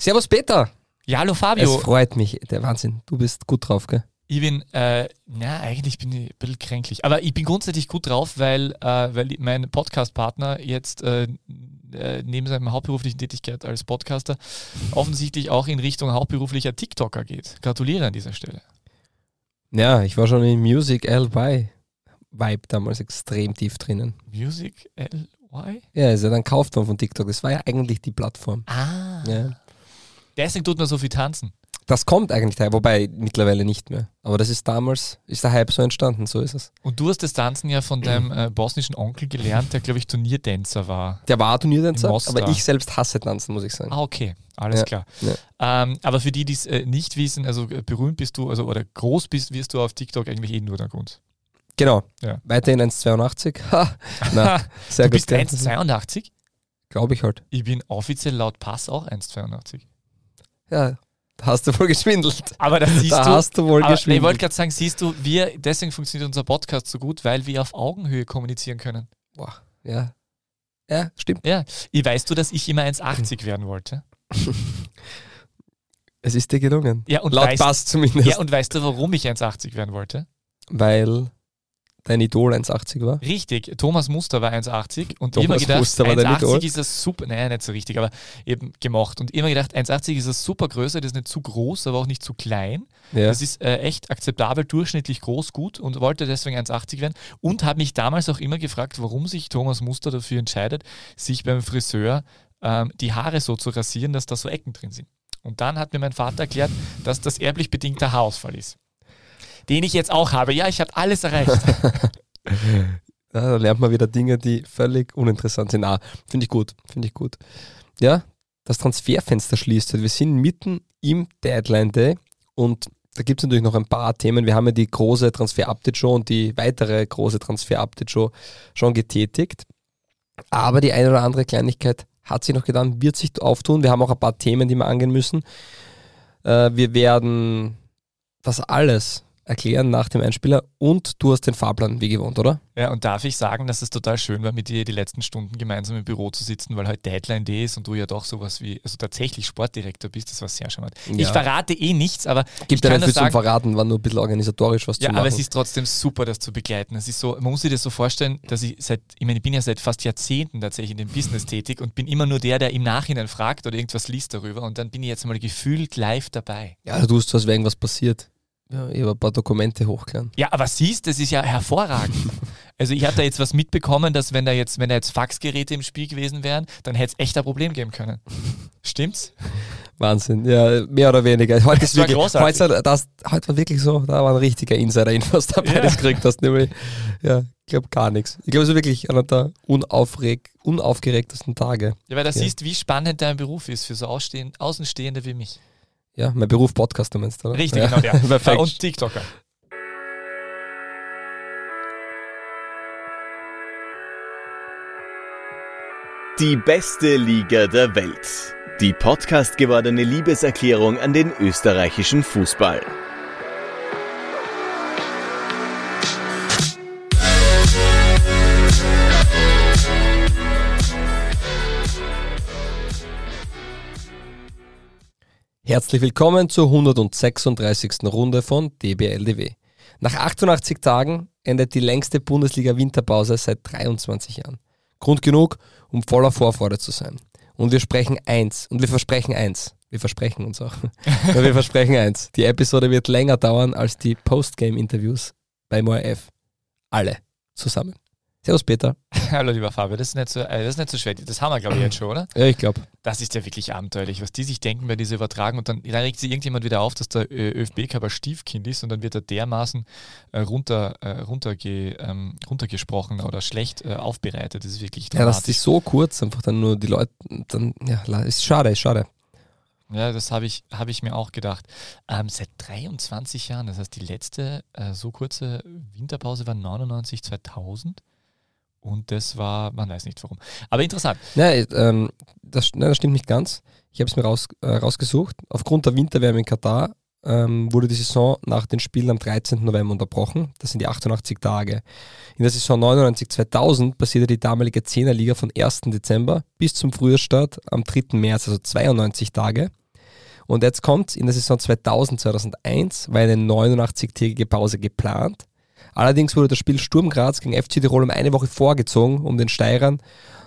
Servus Peter. Ja, hallo Fabio. Es freut mich. Der Wahnsinn. Du bist gut drauf, gell? Ich bin, äh, na, eigentlich bin ich ein bisschen kränklich. Aber ich bin grundsätzlich gut drauf, weil, äh, weil mein Podcast-Partner jetzt äh, äh, neben seiner hauptberuflichen Tätigkeit als Podcaster offensichtlich auch in Richtung hauptberuflicher TikToker geht. Gratuliere an dieser Stelle. Ja, ich war schon in Music LY Vibe damals extrem tief drinnen. Music LY? Ja, ist ja dann worden von TikTok. Das war ja eigentlich die Plattform. Ah. Ja. Deswegen tut man so viel tanzen. Das kommt eigentlich daher, wobei mittlerweile nicht mehr. Aber das ist damals, ist der Hype so entstanden, so ist es. Und du hast das Tanzen ja von deinem äh, bosnischen Onkel gelernt, der, glaube ich, Turnierdänzer war. Der war Turnierdänzer, aber ich selbst hasse Tanzen, muss ich sagen. Ah, okay, alles Ja, klar. ja. Ähm, aber für die, die es äh, nicht wissen, also äh, berühmt bist du, also oder groß bist, wirst du auf TikTok eigentlich eh nur der Grund. Genau. Ja. Weiterhin 1,82. Ha, Na, sehr du bist gell? 1,82? Glaube ich halt. Ich bin offiziell laut Pass auch 1,82. Ja, da hast du wohl geschwindelt. Aber das siehst da du. hast du wohl aber, nee, ich geschwindelt. wollte gerade sagen, siehst du, wir, deswegen funktioniert unser Podcast so gut, weil wir auf Augenhöhe kommunizieren können. Boah, ja. Ja, stimmt. Ja, ich weißt du, dass ich immer 1,80 werden wollte? Es ist dir gelungen. Ja, und Laut weißt, Bass zumindest. ja, und weißt du, warum ich 1,80 werden wollte? Weil dein Idol 1,80 war. Richtig, Thomas Muster war 1,80 und Thomas immer gedacht, Muster war dein Idol? 1,80 ist das super, naja, nicht so richtig, aber eben gemacht. Und immer gedacht, 1,80 ist das super Größe, das ist nicht zu groß, aber auch nicht zu klein. Ja. Das ist äh, echt akzeptabel, durchschnittlich groß, gut und wollte deswegen 1,80 werden und habe mich damals auch immer gefragt, warum sich Thomas Muster dafür entscheidet, sich beim Friseur ähm, die Haare so zu rasieren, dass da so Ecken drin sind. Und dann hat mir mein Vater erklärt, dass das erblich bedingter Haarausfall ist. Den ich jetzt auch habe. Ja, ich habe alles erreicht. Da lernt man wieder Dinge, die völlig uninteressant sind. Ah, finde ich gut, finde ich gut. Ja, das Transferfenster schließt. Wir sind mitten im Deadline Day und da gibt es natürlich noch ein paar Themen. Wir haben ja die große Transfer-Update-Show und die weitere große Transfer-Update-Show schon getätigt. Aber die eine oder andere Kleinigkeit hat sich noch getan, wird sich auftun. Wir haben auch ein paar Themen, die wir angehen müssen. Äh, wir werden das alles erklären nach dem Einspieler und du hast den Fahrplan wie gewohnt, oder? Ja, und darf ich sagen, dass es total schön war, mit dir die letzten Stunden gemeinsam im Büro zu sitzen, weil heute Deadline Day ist und du ja doch sowas wie, also tatsächlich Sportdirektor bist, das war sehr charmant. Ja. Ich verrate eh nichts, aber Gibt ja nicht viel sagen, zum Verraten, war nur ein bisschen organisatorisch was ja, zu machen. aber es ist trotzdem super, das zu begleiten. Es ist so, man muss sich das so vorstellen, dass ich seit, ich meine, ich bin ja seit fast Jahrzehnten tatsächlich in dem Business tätig und bin immer nur der, der im Nachhinein fragt oder irgendwas liest darüber und dann bin ich jetzt mal gefühlt live dabei. ja, du tust als wäre irgendwas passiert. Ja, ich habe ein paar Dokumente hochgeladen. Ja, aber siehst, das ist ja hervorragend. Also ich habe da jetzt was mitbekommen, dass wenn da jetzt, wenn da jetzt Faxgeräte im Spiel gewesen wären, dann hätte es echt ein Problem geben können. Stimmt's? Wahnsinn, ja, mehr oder weniger. Heute, ist war wirklich, heute, das, heute war wirklich so, da war ein richtiger Insider-Infos dabei, Ja. das gekriegt hast, nämlich, ja, ich glaube gar nichts. Ich glaube, es ist wirklich einer der unaufreg, unaufgeregtesten Tage. Ja, weil du Ja. siehst, wie spannend dein Beruf ist für so Außenstehende wie mich. Ja, mein Beruf Podcaster meinst du, oder? Richtig, ja. genau der. Perfekt. Und TikToker. Die beste Liga der Welt. Die Podcast gewordene Liebeserklärung an den österreichischen Fußball. Herzlich willkommen zur 136. Runde von DBLDW. Nach 88 Tagen endet die längste Bundesliga-Winterpause seit 23 Jahren. Grund genug, um voller Vorfreude zu sein. Und wir sprechen eins, und wir versprechen eins. Wir versprechen uns auch. Wir versprechen eins. Die Episode wird länger dauern als die Postgame-Interviews beim ORF. Alle zusammen. Servus Peter. Hallo lieber Fabio, das ist nicht so, äh, das ist nicht so schwer. Das haben wir, glaube ich, jetzt schon, oder? Ja, ich glaube. Das ist ja wirklich abenteuerlich, was die sich denken bei dieser Übertragung. Und dann, dann regt sich irgendjemand wieder auf, dass der äh, ein Stiefkind ist und dann wird er dermaßen äh, runter, runterge, ähm, runtergesprochen oder schlecht äh, aufbereitet. Das ist wirklich Ja, dass dramatisch. die so kurz einfach dann nur die Leute, dann, ja, ist schade, ist schade. Ja, das habe ich, hab ich mir auch gedacht. Ähm, seit 23 Jahren, das heißt, die letzte äh, so kurze Winterpause war 99, 2000. Und das war, man weiß nicht warum. Aber interessant. Nein, ähm, das, nein, das stimmt nicht ganz. Ich habe es mir raus, äh, rausgesucht. Aufgrund der Winterwärme in Katar ähm, wurde die Saison nach den Spielen am 13. November unterbrochen. Das sind die 88 Tage. In der Saison 99-2000 passierte die damalige 10er Liga von 1. Dezember bis zum Frühjahrsstart am 3. März, also 92 Tage. Und jetzt kommt, in der Saison 2000, 2001 war eine 89-tägige Pause geplant. Allerdings wurde das Spiel Sturm Graz gegen FC Tirol um eine Woche vorgezogen, um den Steirern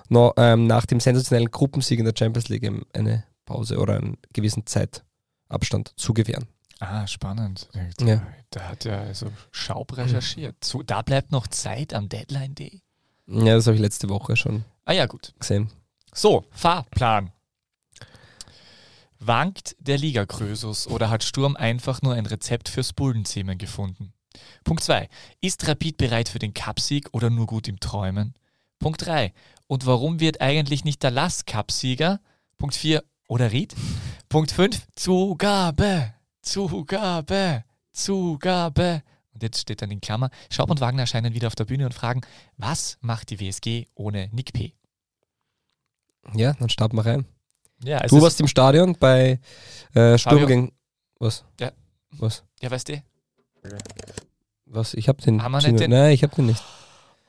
noch, ähm, nach dem sensationellen Gruppensieg in der Champions League eine Pause oder einen gewissen Zeitabstand zu gewähren. Ah, spannend. Da, Ja. da hat er also Schaub recherchiert. So, da bleibt noch Zeit am Deadline Day. Ja, das habe ich letzte Woche schon Ah ja, gut. gesehen. So, Fahrplan. Wankt der Liga-Krösus oder hat Sturm einfach nur ein Rezept fürs Bullenzähmen gefunden? Punkt 2. Ist Rapid bereit für den Cupsieg oder nur gut im Träumen? Punkt 3. Und warum wird eigentlich nicht der Lass Cupsieger? Punkt 4. Oder Ried? Punkt 5. Zugabe, Zugabe, Zugabe. Und jetzt steht dann in Klammer, Schaub und Wagner erscheinen wieder auf der Bühne und fragen, was macht die WSG ohne Nick P? Ja, dann starten wir rein. Ja, du warst im Stadion bei äh, Sturm gegen. Was? Ja. Was? Ja, weißt du? Was? Ich hab den. Haben wir den- Nein, ich hab den nicht.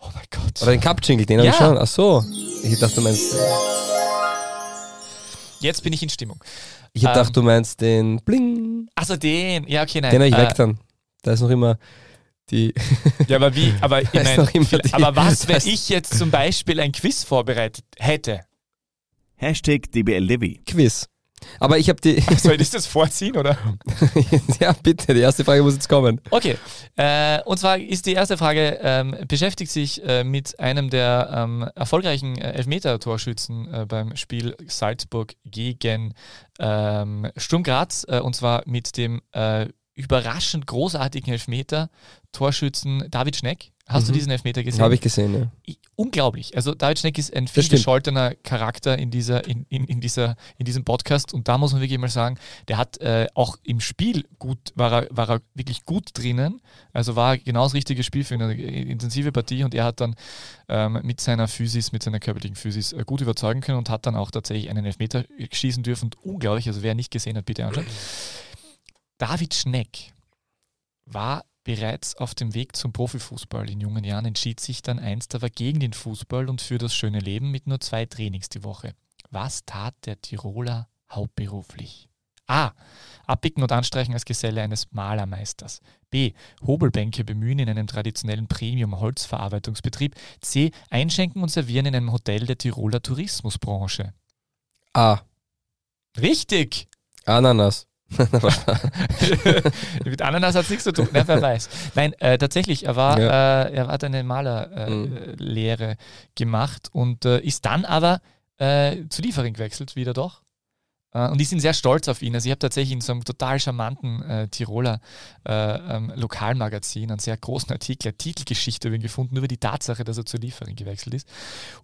Oh mein Gott. Oder den Cup-Jingle, den hab ich Ja. schon. Ach so. Ich dachte, du meinst. Jetzt bin ich in Stimmung. Ich Ähm. gedacht, du meinst den Bling. Also den, ja, okay, nein. Den hab ich äh, weg dann. Da ist noch immer die. Ja, aber wie? Aber, ich mein, noch immer die- aber was, wenn ich jetzt zum Beispiel ein Quiz vorbereitet hätte? Hashtag DBLDevi. Quiz. Aber ich habe die. Soll ich das vorziehen, oder? ja, bitte, die erste Frage muss jetzt kommen. Okay, äh, und zwar ist die erste Frage, ähm, beschäftigt sich äh, mit einem der ähm, erfolgreichen äh, Elfmeter-Torschützen äh, beim Spiel Salzburg gegen ähm, Sturm Graz, äh, und zwar mit dem äh, überraschend großartigen Elfmeter-Torschützen David Schneck. Hast du Mhm. diesen Elfmeter gesehen? Habe ich gesehen, ja. Unglaublich. Also David Schneck ist ein viel gescholtener Charakter in, dieser, in, in, in, dieser, in diesem Podcast und da muss man wirklich mal sagen, der hat äh, auch im Spiel gut, war er, war er wirklich gut drinnen. Also war genau das richtige Spiel für eine intensive Partie und er hat dann ähm, mit seiner Physis, mit seiner körperlichen Physis äh, gut überzeugen können und hat dann auch tatsächlich einen Elfmeter schießen dürfen. Und unglaublich, also wer nicht gesehen hat, bitte anschauen. David Schneck war bereits auf dem Weg zum Profifußball in jungen Jahren, entschied sich dann einst aber gegen den Fußball und für das schöne Leben mit nur zwei Trainings die Woche. Was tat der Tiroler hauptberuflich? A. Abbicken und anstreichen als Geselle eines Malermeisters. B. Hobelbänke bemühen in einem traditionellen Premium-Holzverarbeitungsbetrieb. C. Einschenken und servieren in einem Hotel der Tiroler Tourismusbranche. Ah, Richtig! Ananas. Mit Ananas hat es nichts zu tun, ne, wer weiß. Nein, äh, tatsächlich, er, war, äh, er hat eine Malerlehre äh, Mhm. Gemacht und äh, ist dann aber äh, zu Liefering gewechselt, wieder doch. Äh, und die sind sehr stolz auf ihn. Also ich habe tatsächlich in so einem total charmanten äh, Tiroler äh, ähm, Lokalmagazin einen sehr großen Artikel, eine Titelgeschichte über ihn gefunden, über die Tatsache, dass er zu Liefering gewechselt ist.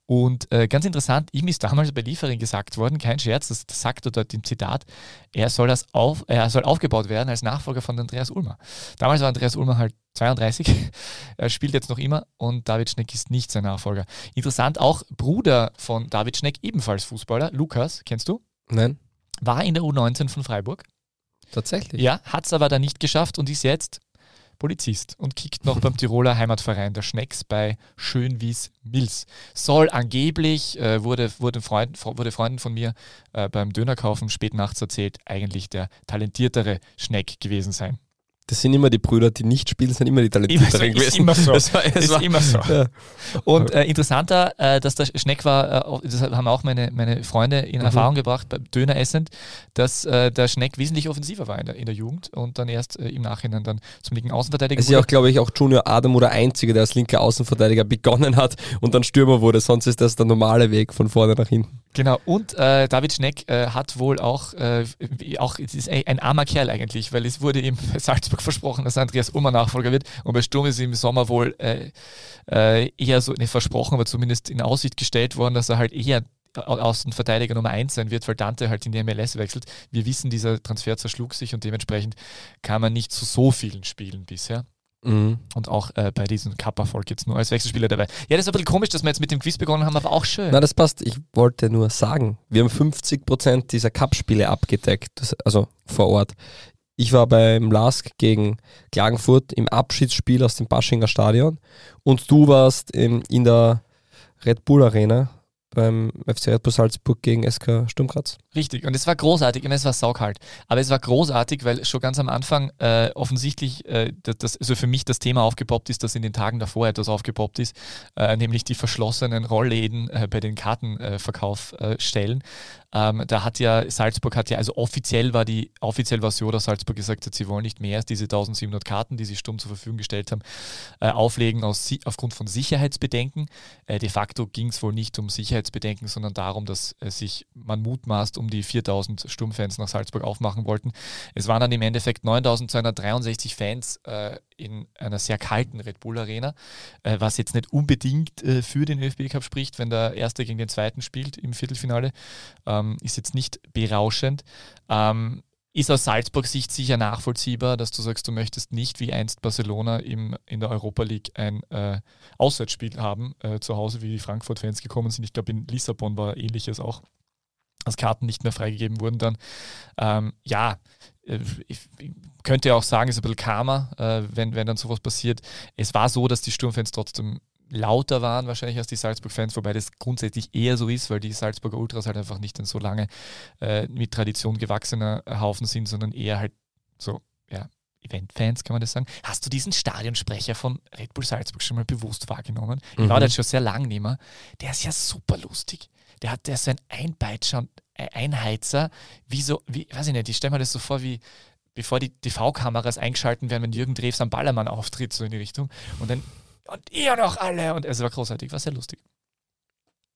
Und äh, ganz interessant, ihm ist damals bei Liefering gesagt worden, kein Scherz, das, das sagt er dort im Zitat, er soll, das auf, er soll aufgebaut werden als Nachfolger von Andreas Ulmer. Damals war Andreas Ulmer halt 32, er spielt jetzt noch immer und David Schneck ist nicht sein Nachfolger. Interessant auch, Bruder von David Schneck, ebenfalls Fußballer, Lukas, kennst du? Nein, War in der U19 von Freiburg. tatsächlich. Ja, hat es aber dann nicht geschafft und ist jetzt Polizist und kickt noch beim Tiroler Heimatverein der Schnecks bei Schönwies Mills. Soll angeblich, äh, wurde, wurde, Freund, wurde Freunden von mir äh, beim Dönerkaufen spät nachts erzählt, eigentlich der talentiertere Schneck gewesen sein. Das sind immer die Brüder, die nicht spielen, sind immer die talentierteren ist gewesen. immer so. Das war, es ist war, immer so. Ja. Und äh, interessanter, äh, dass der Schneck war, äh, das haben auch meine, meine Freunde in Mhm. Erfahrung gebracht beim Döner essend, dass äh, der Schneck wesentlich offensiver war in der, in der Jugend und dann erst äh, im Nachhinein dann zum linken Außenverteidiger Es ist ja auch, glaube ich, auch Junior Adam oder Einzige, der als linker Außenverteidiger begonnen hat und dann Stürmer wurde. Sonst ist das der normale Weg von vorne nach hinten. Genau, und äh, David Schneck äh, hat wohl auch, äh, auch ist ein, armer Kerl eigentlich, weil es wurde ihm Salzburg versprochen, dass Andreas Ulmer Nachfolger wird und bei Sturm ist im Sommer wohl äh, äh, eher so, nicht versprochen, aber zumindest in Aussicht gestellt worden, dass er halt eher Au- Außenverteidiger Nummer 1 sein wird, weil Dante halt in die MLS wechselt. Wir wissen, dieser Transfer zerschlug sich und dementsprechend kam er nicht zu so vielen Spielen bisher. Mhm. Und auch äh, bei diesem Cup-Erfolg jetzt nur als Wechselspieler dabei. Ja, das ist ein bisschen komisch, dass wir jetzt mit dem Quiz begonnen haben, aber auch schön. Na, das passt. Ich wollte nur sagen, wir haben 50% dieser Cup-Spiele abgedeckt, das, also vor Ort. Ich war beim LASK gegen Klagenfurt im Abschiedsspiel aus dem Baschinger Stadion und du warst in, in der Red Bull Arena beim FC Red Salzburg gegen SK Sturm Graz. Richtig, und es war großartig und es war saukalt. Aber es war großartig, weil schon ganz am Anfang äh, offensichtlich, äh, das, also für mich das Thema aufgepoppt ist, das in den Tagen davor etwas aufgepoppt ist, äh, nämlich die verschlossenen Rollläden äh, bei den Kartenverkaufstellen. Ähm, da hat ja, Salzburg hat ja, also offiziell war die, offiziell war so, dass Salzburg gesagt hat, sie wollen nicht mehr als diese 1700 Karten, die sie stumm zur Verfügung gestellt haben, äh, auflegen aus, aufgrund von Sicherheitsbedenken. Äh, de facto ging es wohl nicht um Sicherheitsbedenken, sondern darum, dass äh, sich man mutmaßt um die 4000 Sturmfans nach Salzburg aufmachen wollten. Es waren dann im Endeffekt 9263 Fans äh, in einer sehr kalten Red Bull Arena, äh, was jetzt nicht unbedingt äh, für den ÖFB Cup spricht, wenn der Erste gegen den Zweiten spielt im Viertelfinale. Ähm, ist jetzt nicht berauschend. Ähm, ist aus Salzburgs Sicht sicher nachvollziehbar, dass du sagst, du möchtest nicht wie einst Barcelona im, in der Europa League ein äh, Auswärtsspiel haben, äh, zu Hause, wie die Frankfurt-Fans gekommen sind. Ich glaube, in Lissabon war ähnliches auch, als Karten nicht mehr freigegeben wurden dann. Ähm, ja, äh, ich, könnte auch sagen, es ist ein bisschen Karma, äh, wenn, wenn dann sowas passiert. Es war so, dass die Sturmfans trotzdem lauter waren wahrscheinlich als die Salzburg-Fans, wobei das grundsätzlich eher so ist, weil die Salzburger Ultras halt einfach nicht ein so lange äh, mit Tradition gewachsener Haufen sind, sondern eher halt so, ja, Event-Fans, kann man das sagen. Hast du diesen Stadionsprecher von Red Bull Salzburg schon mal bewusst wahrgenommen? Mhm. Ich war jetzt schon sehr lang nicht mehr. Der ist ja super lustig. Der hat der ist so ein Einpeitscher und Einheizer, wie so, wie, weiß ich nicht, ich stelle mir das so vor, wie bevor die TV-Kameras eingeschalten werden, wenn Jürgen Drews am Ballermann auftritt, so in die Richtung. Und dann und ihr noch alle. Und es war großartig, war sehr lustig.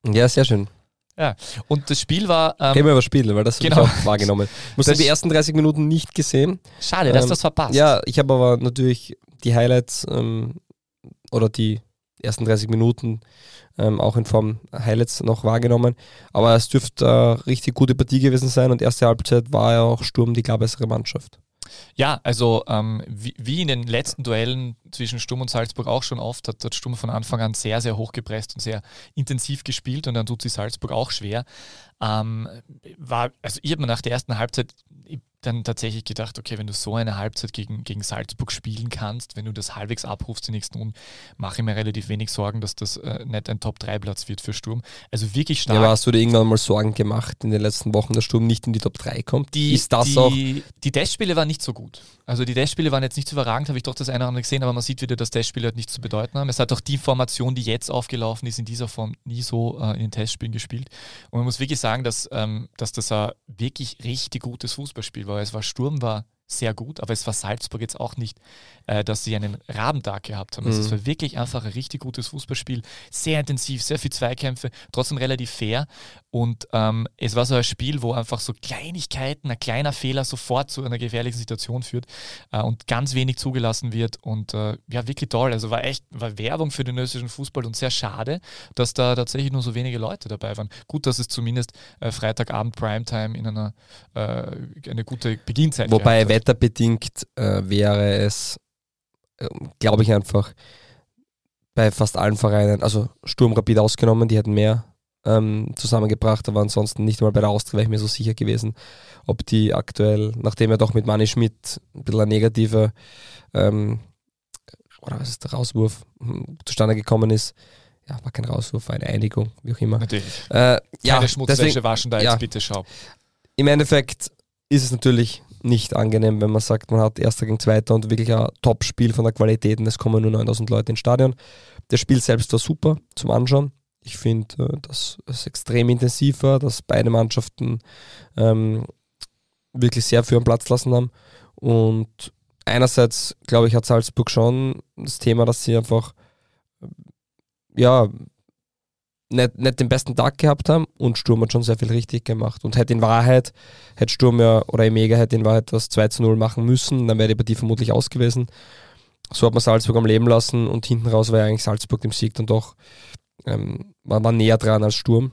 Ja, sehr schön. Ja, und das Spiel war. Ähm, Reden wir über Spiele, weil das genau. habe ich auch wahrgenommen. Ich musste die ersten 30 Minuten nicht gesehen. Schade, dass ähm, das verpasst. Ja, ich habe aber natürlich die Highlights ähm, oder die ersten 30 Minuten ähm, auch in Form Highlights noch wahrgenommen. Aber es dürfte eine richtig gute Partie gewesen sein und erste Halbzeit war ja auch Sturm die klar bessere Mannschaft. Ja, also ähm, wie, wie, in den letzten Duellen zwischen Sturm und Salzburg auch schon oft, hat, hat Sturm von Anfang an sehr, sehr hoch gepresst und sehr intensiv gespielt und dann tut sich Salzburg auch schwer. Ähm, war, also ich habe mir nach der ersten Halbzeit dann tatsächlich gedacht, okay, wenn du so eine Halbzeit gegen, gegen Salzburg spielen kannst, wenn du das halbwegs abrufst die nächsten Runden, mache ich mir relativ wenig Sorgen, dass das äh, nicht ein Top-3-Platz wird für Sturm. Also wirklich stark. Ja, hast du dir irgendwann mal Sorgen gemacht in den letzten Wochen, dass Sturm nicht in die Top 3 kommt? Die, Ist das die, auch? Die Testspiele waren nicht so gut. Also die Testspiele waren jetzt nicht so überragend, habe ich doch das eine oder andere gesehen, aber man sieht wieder, dass Testspiele halt nichts zu bedeuten haben. Es hat auch die Formation, die jetzt aufgelaufen ist, in dieser Form nie so äh, in den Testspielen gespielt. Und man muss wirklich sagen, dass, ähm, dass das ein wirklich richtig gutes Fußballspiel war. Es war Sturm, war sehr gut, aber es war Salzburg jetzt auch nicht, äh, dass sie einen Rabentag gehabt haben. Also mhm. Es war wirklich einfach ein richtig gutes Fußballspiel, sehr intensiv, sehr viel Zweikämpfe, trotzdem relativ fair und ähm, es war so ein Spiel, wo einfach so Kleinigkeiten, ein kleiner Fehler sofort zu einer gefährlichen Situation führt äh, und ganz wenig zugelassen wird und äh, ja, wirklich toll. Also war echt, war Werbung für den österreichischen Fußball und sehr schade, dass da tatsächlich nur so wenige Leute dabei waren. Gut, dass es zumindest äh, Freitagabend Primetime in einer äh, eine gute Beginnzeit Wobei wetterbedingt äh, wäre es, glaube ich einfach, bei fast allen Vereinen, also Sturm Rapid ausgenommen, die hätten mehr ähm, zusammengebracht, aber ansonsten nicht einmal bei der Austria wäre ich mir so sicher gewesen, ob die aktuell, nachdem er doch mit Manni Schmidt ein bisschen ein negativer ähm, oder was ist der Rauswurf hm, zustande gekommen ist, ja, war kein Rauswurf, war eine Einigung, wie auch immer. Natürlich. Äh, ja, Keine Schmutzwäsche waschen da ja, jetzt bitte schau. Im Endeffekt ist es natürlich nicht angenehm, wenn man sagt, man hat Erster gegen Zweiter und wirklich ein Top-Spiel von der Qualität und es kommen nur 9000 Leute ins Stadion. Das Spiel selbst war super zum Anschauen. Ich finde, äh, dass es extrem intensiv war, dass beide Mannschaften ähm, wirklich sehr für einen Platz lassen haben. Und einerseits, glaube ich, hat Salzburg schon das Thema, dass sie einfach ja, nicht, nicht den besten Tag gehabt haben und Sturm hat schon sehr viel richtig gemacht. Und hätte in Wahrheit, hätte Sturm ja oder Emega hätte in Wahrheit das 2 zu 0 machen müssen, dann wäre die Partie vermutlich aus gewesen. So hat man Salzburg am Leben lassen und hinten raus war ja eigentlich Salzburg dem Sieg dann doch, ähm, man war näher dran als Sturm.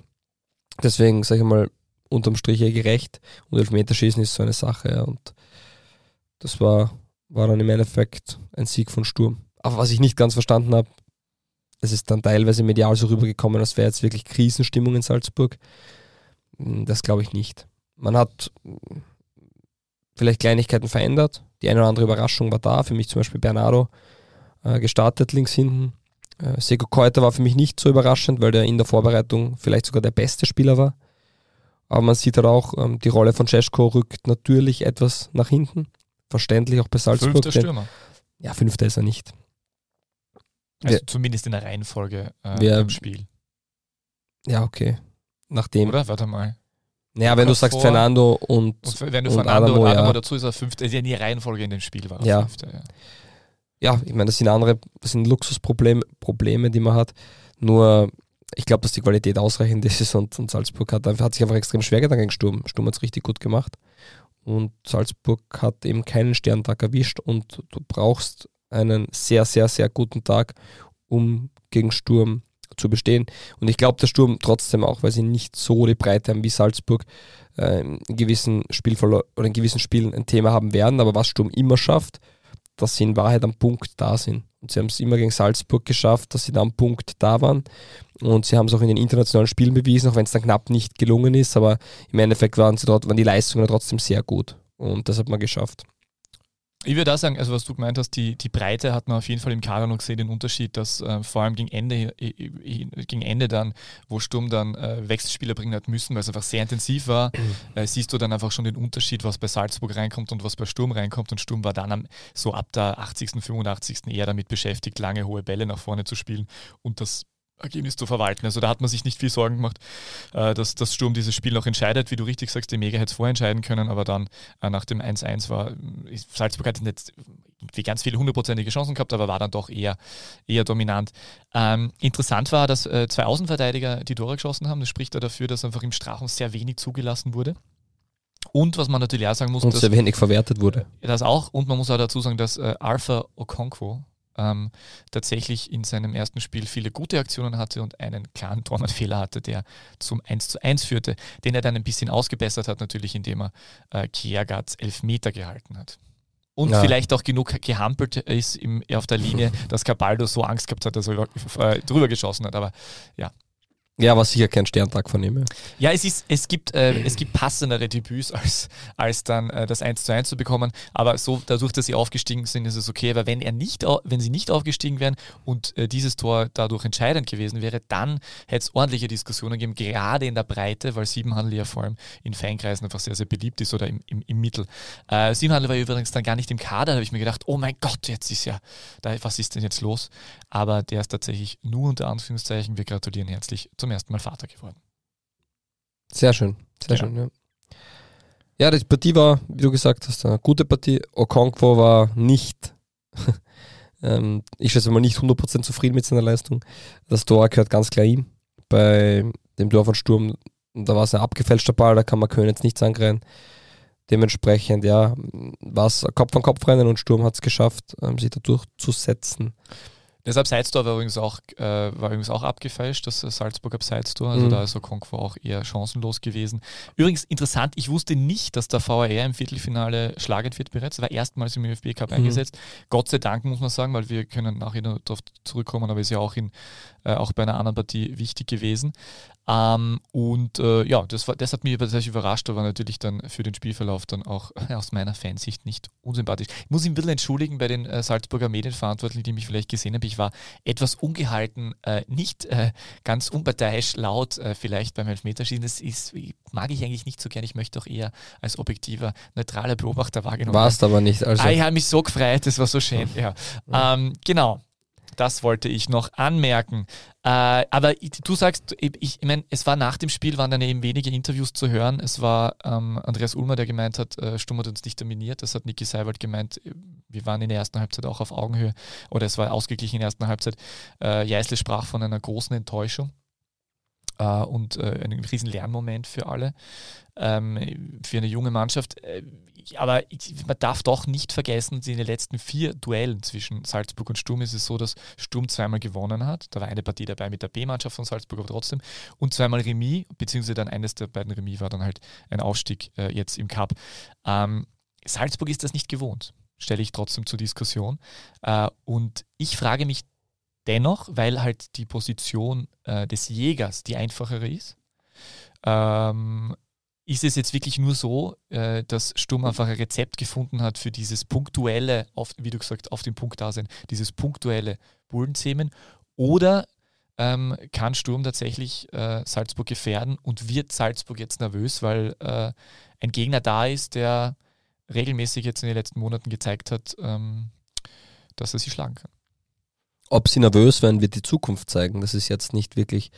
Deswegen, sage ich mal, unterm Strich eher gerecht. Und Elfmeterschießen ist so eine Sache. Ja. Und das war, war dann im Endeffekt ein Sieg von Sturm. Aber was ich nicht ganz verstanden habe, es ist dann teilweise medial so rübergekommen, als wäre jetzt wirklich Krisenstimmung in Salzburg. Hm, das glaube ich nicht. Man hat hm, vielleicht Kleinigkeiten verändert. Die eine oder andere Überraschung war da. Für mich zum Beispiel Bernardo äh, gestartet links hinten. Äh, Seko Keuter war für mich nicht so überraschend, weil der in der Vorbereitung vielleicht sogar der beste Spieler war. Aber man sieht halt auch, ähm, die Rolle von Cesko rückt natürlich etwas nach hinten. Verständlich auch bei Salzburg. Fünfter denn- Stürmer. Ja, fünfter ist er nicht. Also Wer- zumindest in der Reihenfolge äh, Wer- im Spiel. Ja, okay. Nachdem. Oder? Warte mal. Naja, wenn du sagst Vor- Fernando und, Und wenn du und von Adamo, Adamo, Adamo ja. dazu ist er fünfter. Ist ja nie Reihenfolge in dem Spiel war Ja. fünfter. Ja. ja, ich meine, das sind andere, das sind Luxusprobleme, Probleme, die man hat. Nur, ich glaube, dass die Qualität ausreichend ist und, und Salzburg hat, hat sich einfach extrem schwer getan gegen Sturm. Sturm hat es richtig gut gemacht. Und Salzburg hat eben keinen Sterntag erwischt und du brauchst einen sehr, sehr, sehr guten Tag, um gegen Sturm zu bestehen. Und ich glaube, der Sturm trotzdem auch, weil sie nicht so die Breite haben wie Salzburg, äh, in gewissen oder in gewissen Spielen ein Thema haben werden. Aber was Sturm immer schafft, dass sie in Wahrheit am Punkt da sind. Und sie haben es immer gegen Salzburg geschafft, dass sie da am Punkt da waren. Und sie haben es auch in den internationalen Spielen bewiesen, auch wenn es dann knapp nicht gelungen ist. Aber im Endeffekt waren, sie dort, waren die Leistungen trotzdem sehr gut. Und das hat man geschafft. Ich würde auch sagen, also was du gemeint hast, die, die Breite hat man auf jeden Fall im Kader noch gesehen, den Unterschied, dass äh, vor allem gegen Ende, äh, äh, gegen Ende dann, wo Sturm dann äh, Wechselspieler bringen hat müssen, weil es einfach sehr intensiv war, äh, siehst du dann einfach schon den Unterschied, was bei Salzburg reinkommt und was bei Sturm reinkommt. Und Sturm war dann am, so ab der 80., 85. eher damit beschäftigt, lange hohe Bälle nach vorne zu spielen und das Ergebnis zu verwalten. Also da hat man sich nicht viel Sorgen gemacht, äh, dass das Sturm dieses Spiel noch entscheidet. Wie du richtig sagst, die Mega hätte es vorentscheiden können, aber dann äh, nach dem 1-1 war Salzburg hat nicht irgendwie ganz viele hundertprozentige Chancen gehabt, aber war dann doch eher, eher dominant. Ähm, interessant war, dass äh, zwei Außenverteidiger die Tore geschossen haben. Das spricht ja dafür, dass einfach im Strafraum sehr wenig zugelassen wurde. Und was man natürlich auch sagen muss, Und dass sehr wenig verwertet wurde. das auch. Und man muss auch dazu sagen, dass äh, Arthur Okonkwo ähm, tatsächlich in seinem ersten Spiel viele gute Aktionen hatte und einen klaren Torwartfehler hatte, der zum 1 zu 1 führte, den er dann ein bisschen ausgebessert hat, natürlich, indem er äh, Kiergatz Elfmeter gehalten hat. Und Ja. vielleicht auch genug gehampelt ist im, auf der Linie, dass Cabaldo so Angst gehabt hat, dass er äh, drüber geschossen hat. Aber Ja, war sicher kein Sterntag von ihm. ja. ja, es, ist, es, gibt, äh, es gibt passendere Debüts, als, als dann äh, das 1 zu 1 zu bekommen. Aber so dadurch, dass sie aufgestiegen sind, ist es okay. Aber wenn, er nicht, wenn sie nicht aufgestiegen wären und äh, dieses Tor dadurch entscheidend gewesen wäre, dann hätte es ordentliche Diskussionen gegeben, gerade in der Breite, weil Siebenhandel ja vor allem in Feinkreisen einfach sehr, sehr beliebt ist oder im, im, im Mittel. Äh, Siebenhandel war übrigens dann gar nicht im Kader, da habe ich mir gedacht, oh mein Gott, jetzt ist ja, da, was ist denn jetzt los? Aber der ist tatsächlich nur unter Anführungszeichen, wir gratulieren herzlich, zum ersten Mal Vater geworden. Sehr schön, sehr Ja. schön, ja. Ja, die Partie war, wie du gesagt hast, eine gute Partie. Okonkwo war nicht, ähm, ich schätze mal nicht 100% zufrieden mit seiner Leistung. Das Tor gehört ganz klar ihm. Bei dem Tor von Sturm, da war es ein abgefälschter Ball, da kann man Köln jetzt nichts angreifen. Dementsprechend, ja, war es Kopf an Kopf rennen und Sturm hat es geschafft, ähm, sich da durchzusetzen. Das Abseitstor war übrigens auch, äh, war übrigens auch abgefälscht, das Salzburg Abseitstor. Also Mhm. da ist Okonkwo auch eher chancenlos gewesen. Übrigens interessant, ich wusste nicht, dass der VAR im Viertelfinale schlagend wird bereits. Er war erstmals im ÖFB Cup Mhm. eingesetzt. Gott sei Dank, muss man sagen, weil wir können nachher noch darauf zurückkommen, aber ist ja auch, in, äh, auch bei einer anderen Partie wichtig gewesen. Ähm, und äh, ja, das, war, das hat mich tatsächlich überrascht, aber natürlich dann für den Spielverlauf dann auch äh, aus meiner Fansicht nicht unsympathisch. Ich muss ihn ein bisschen entschuldigen bei den äh, Salzburger Medienverantwortlichen, die mich vielleicht gesehen haben. Ich war etwas ungehalten, äh, nicht äh, ganz unparteiisch laut, vielleicht beim Elfmeterschießen. Das ist, mag ich eigentlich nicht so gern. Ich möchte auch eher als objektiver, neutraler Beobachter wahrgenommen werden. Warst aber nicht. Also, Ah, ich habe mich so gefreut, das war so schön. Ja. Ähm, genau, das wollte ich noch anmerken. Äh, aber du sagst, ich, ich meine, es war nach dem Spiel, waren dann eben wenige Interviews zu hören. Es war ähm, Andreas Ulmer, der gemeint hat, äh, Sturm hat uns nicht dominiert. Das hat Niki Seiwald gemeint, äh, wir waren in der ersten Halbzeit auch auf Augenhöhe oder es war ausgeglichen in der ersten Halbzeit. Äh, Jeißle sprach von einer großen Enttäuschung äh, und äh, einem riesen Lernmoment für alle, ähm, für eine junge Mannschaft. Aber man darf doch nicht vergessen, in den letzten vier Duellen zwischen Salzburg und Sturm ist es so, dass Sturm zweimal gewonnen hat. Da war eine Partie dabei mit der B-Mannschaft von Salzburg, aber trotzdem. Und zweimal Remis, beziehungsweise dann eines der beiden Remis war dann halt ein Ausstieg äh, jetzt im Cup. Ähm, Salzburg ist das nicht gewohnt, stelle ich trotzdem zur Diskussion. Äh, und ich frage mich dennoch, weil halt die Position äh, des Jägers die einfachere ist, ähm, ist es jetzt wirklich nur so, äh, dass Sturm einfach ein Rezept gefunden hat für dieses punktuelle, auf, wie du gesagt, auf den Punkt da sein, dieses punktuelle Bullenzähmen? Oder ähm, kann Sturm tatsächlich äh, Salzburg gefährden und wird Salzburg jetzt nervös, weil äh, ein Gegner da ist, der regelmäßig jetzt in den letzten Monaten gezeigt hat, ähm, dass er sie schlagen kann. Ob sie nervös werden, wird die Zukunft zeigen. Das ist jetzt nicht wirklich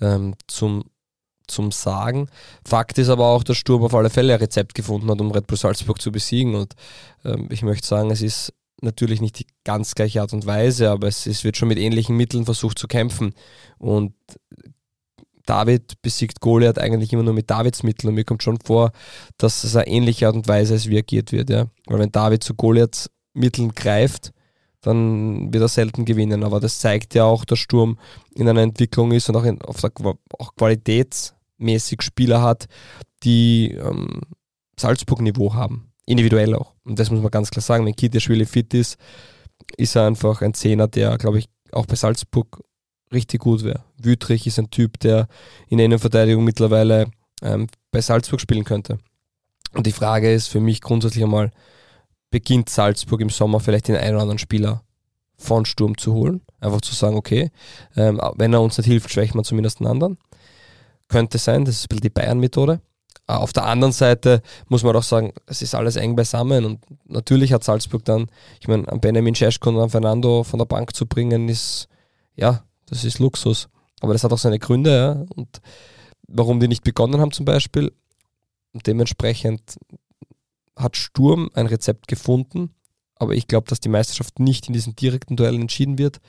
ähm, zum, zum Sagen. Fakt ist aber auch, dass Sturm auf alle Fälle ein Rezept gefunden hat, um Red Bull Salzburg zu besiegen. Und ähm, ich möchte sagen, es ist natürlich nicht die ganz gleiche Art und Weise, aber es, es wird schon mit ähnlichen Mitteln versucht zu kämpfen. Und David besiegt Goliath eigentlich immer nur mit Davids Mitteln und mir kommt schon vor, dass es eine ähnliche Art und Weise ist, wie agiert wird. Ja. Weil wenn David zu Goliaths Mitteln greift, dann wird er selten gewinnen. Aber das zeigt ja auch, dass Sturm in einer Entwicklung ist und auch, in, auf der, auch qualitätsmäßig Spieler hat, die ähm, Salzburg-Niveau haben. Individuell auch. Und das muss man ganz klar sagen. Wenn Kitischwili fit ist, ist er einfach ein Zehner, der, glaube ich, auch bei Salzburg richtig gut wäre. Wütrich ist ein Typ, der in der Innenverteidigung mittlerweile ähm, bei Salzburg spielen könnte. Und die Frage ist für mich grundsätzlich einmal, beginnt Salzburg im Sommer vielleicht den einen oder anderen Spieler von Sturm zu holen? Einfach zu sagen, okay, ähm, wenn er uns nicht hilft, schwächen wir zumindest einen anderen. Könnte sein, das ist ein bisschen die Bayern-Methode. Äh, auf der anderen Seite muss man auch sagen, es ist alles eng beisammen und natürlich hat Salzburg dann, ich meine, an Benjamin Scheschko und an Fernando von der Bank zu bringen, ist, ja, das ist Luxus. Aber das hat auch seine Gründe, ja, und warum die nicht begonnen haben zum Beispiel. Und dementsprechend hat Sturm ein Rezept gefunden, aber ich glaube, dass die Meisterschaft nicht in diesen direkten Duellen entschieden wird,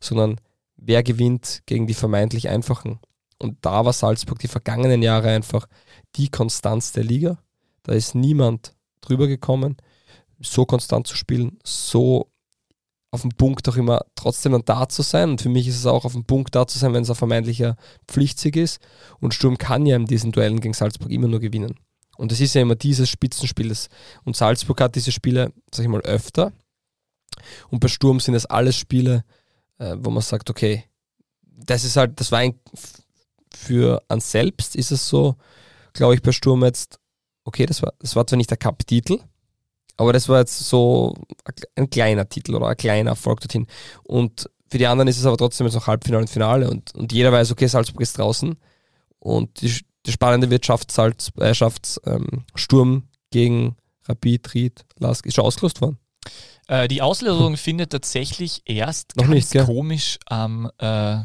sondern wer gewinnt gegen die vermeintlich einfachen. Und da war Salzburg die vergangenen Jahre einfach die Konstanz der Liga. Da ist niemand drüber gekommen, so konstant zu spielen, so auf dem Punkt auch immer trotzdem dann da zu sein. Und für mich ist es auch auf dem Punkt da zu sein, wenn es ein vermeintlicher Pflichtsieg ist. Und Sturm kann ja in diesen Duellen gegen Salzburg immer nur gewinnen. Und es ist ja immer dieses Spitzenspiel. Und Salzburg hat diese Spiele, sag ich mal, öfter. Und bei Sturm sind es alles Spiele, äh, wo man sagt, okay, das ist halt, das war ein, für an selbst ist es so, glaube ich, bei Sturm jetzt, okay, das war, das war zwar nicht der Cup-Titel, aber das war jetzt so ein kleiner Titel oder ein kleiner Erfolg dorthin. Und für die anderen ist es aber trotzdem jetzt noch Halbfinale und Finale und, und jeder weiß, okay, Salzburg ist draußen und die, die spannende äh, schafft ähm, Sturm gegen Rapid, Ried, Lask. Ist schon ausgelost worden? Äh, die Auslosung findet tatsächlich erst Noch ganz nicht, gell? komisch am äh,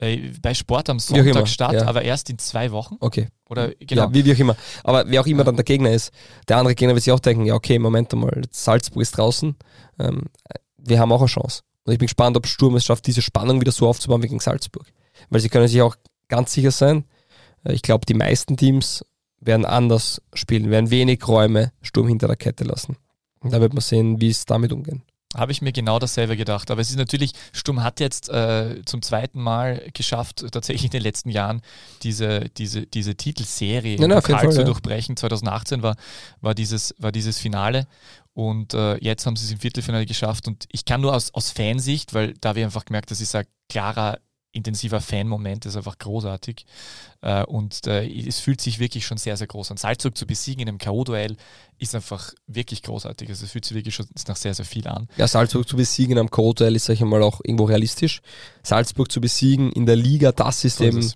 äh, bei Sport am Sonntag statt, ja. aber erst in zwei Wochen. Okay. Oder genau. Ja, wie, wie auch immer. Aber wer auch immer dann der Gegner ist, der andere Gegner wird sich auch denken, ja okay, Moment einmal, Salzburg ist draußen, ähm, wir haben auch eine Chance. Und ich bin gespannt, ob Sturm es schafft, diese Spannung wieder so aufzubauen wie gegen Salzburg. Weil sie können sich auch ganz sicher sein, äh, ich glaube, die meisten Teams werden anders spielen, werden wenig Räume Sturm hinter der Kette lassen. Und da wird man sehen, wie es damit umgehen. Habe ich mir genau dasselbe gedacht. Aber es ist natürlich, Sturm hat jetzt äh, zum zweiten Mal geschafft, tatsächlich in den letzten Jahren diese, diese, diese Titelserie Ja, Pokal Fall, zu ja. durchbrechen. 2018 war, war, dieses, war dieses Finale und äh, jetzt haben sie es im Viertelfinale geschafft. Und ich kann nur aus, aus Fansicht, weil da habe ich einfach gemerkt, das ist ein klarer, intensiver Fan-Moment, das ist einfach großartig. Äh, und äh, es fühlt sich wirklich schon sehr, sehr groß an. Salzburg zu besiegen in einem K.O.-Duell ist einfach wirklich großartig. Also es fühlt sich wirklich schon nach sehr, sehr viel an. Ja, Salzburg zu besiegen am Code ist, sag ich mal, auch irgendwo realistisch. Salzburg zu besiegen in der Liga, das ist So ist eben es.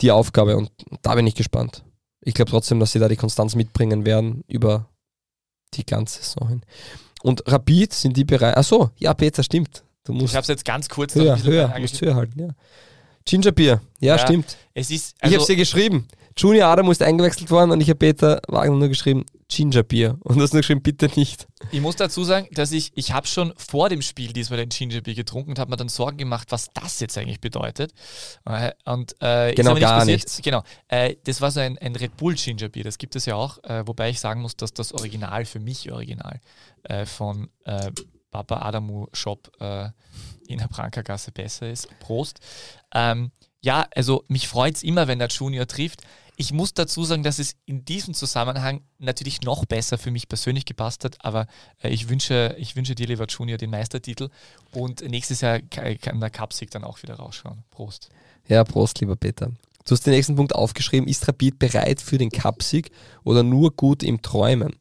die Aufgabe und da bin ich gespannt. Ich glaube trotzdem, dass sie da die Konstanz mitbringen werden über die ganze Saison hin. Und Rapid sind die bereit. Achso, ja, Peter, stimmt. Du Ich musst habe es jetzt ganz kurz noch ein höher, bisschen höher, musst höher halten, ja. Gingerbier, ja, Ja, stimmt. Es ist, ich habe also, dir geschrieben. Junior Adam ist eingewechselt worden und ich habe Peter Wagner nur geschrieben, Gingerbier. Und du hast nur geschrieben, bitte nicht. ich muss dazu sagen, dass ich, ich habe schon vor dem Spiel diesmal den Ginger Beer getrunken und habe mir dann Sorgen gemacht, was das jetzt eigentlich bedeutet. Äh, Und äh, Genau, gar passiert. nichts. Genau. Äh, das war so ein, ein Red Bull Ginger Beer, das gibt es ja auch, äh, wobei ich sagen muss, dass das Original für mich Original äh, von äh, Papa Adamu Shop äh, in der Brankergasse besser ist. Prost. Ähm, ja, also mich freut es immer, wenn der Junior trifft. Ich muss dazu sagen, dass es in diesem Zusammenhang natürlich noch besser für mich persönlich gepasst hat, aber äh, ich, wünsche, ich wünsche dir, lieber Junior, den Meistertitel und nächstes Jahr ka- kann der Cupsieg dann auch wieder rausschauen. Prost. Ja, Prost, lieber Peter. Du hast den nächsten Punkt aufgeschrieben. Ist Rapid bereit für den Cupsieg oder nur gut im Träumen?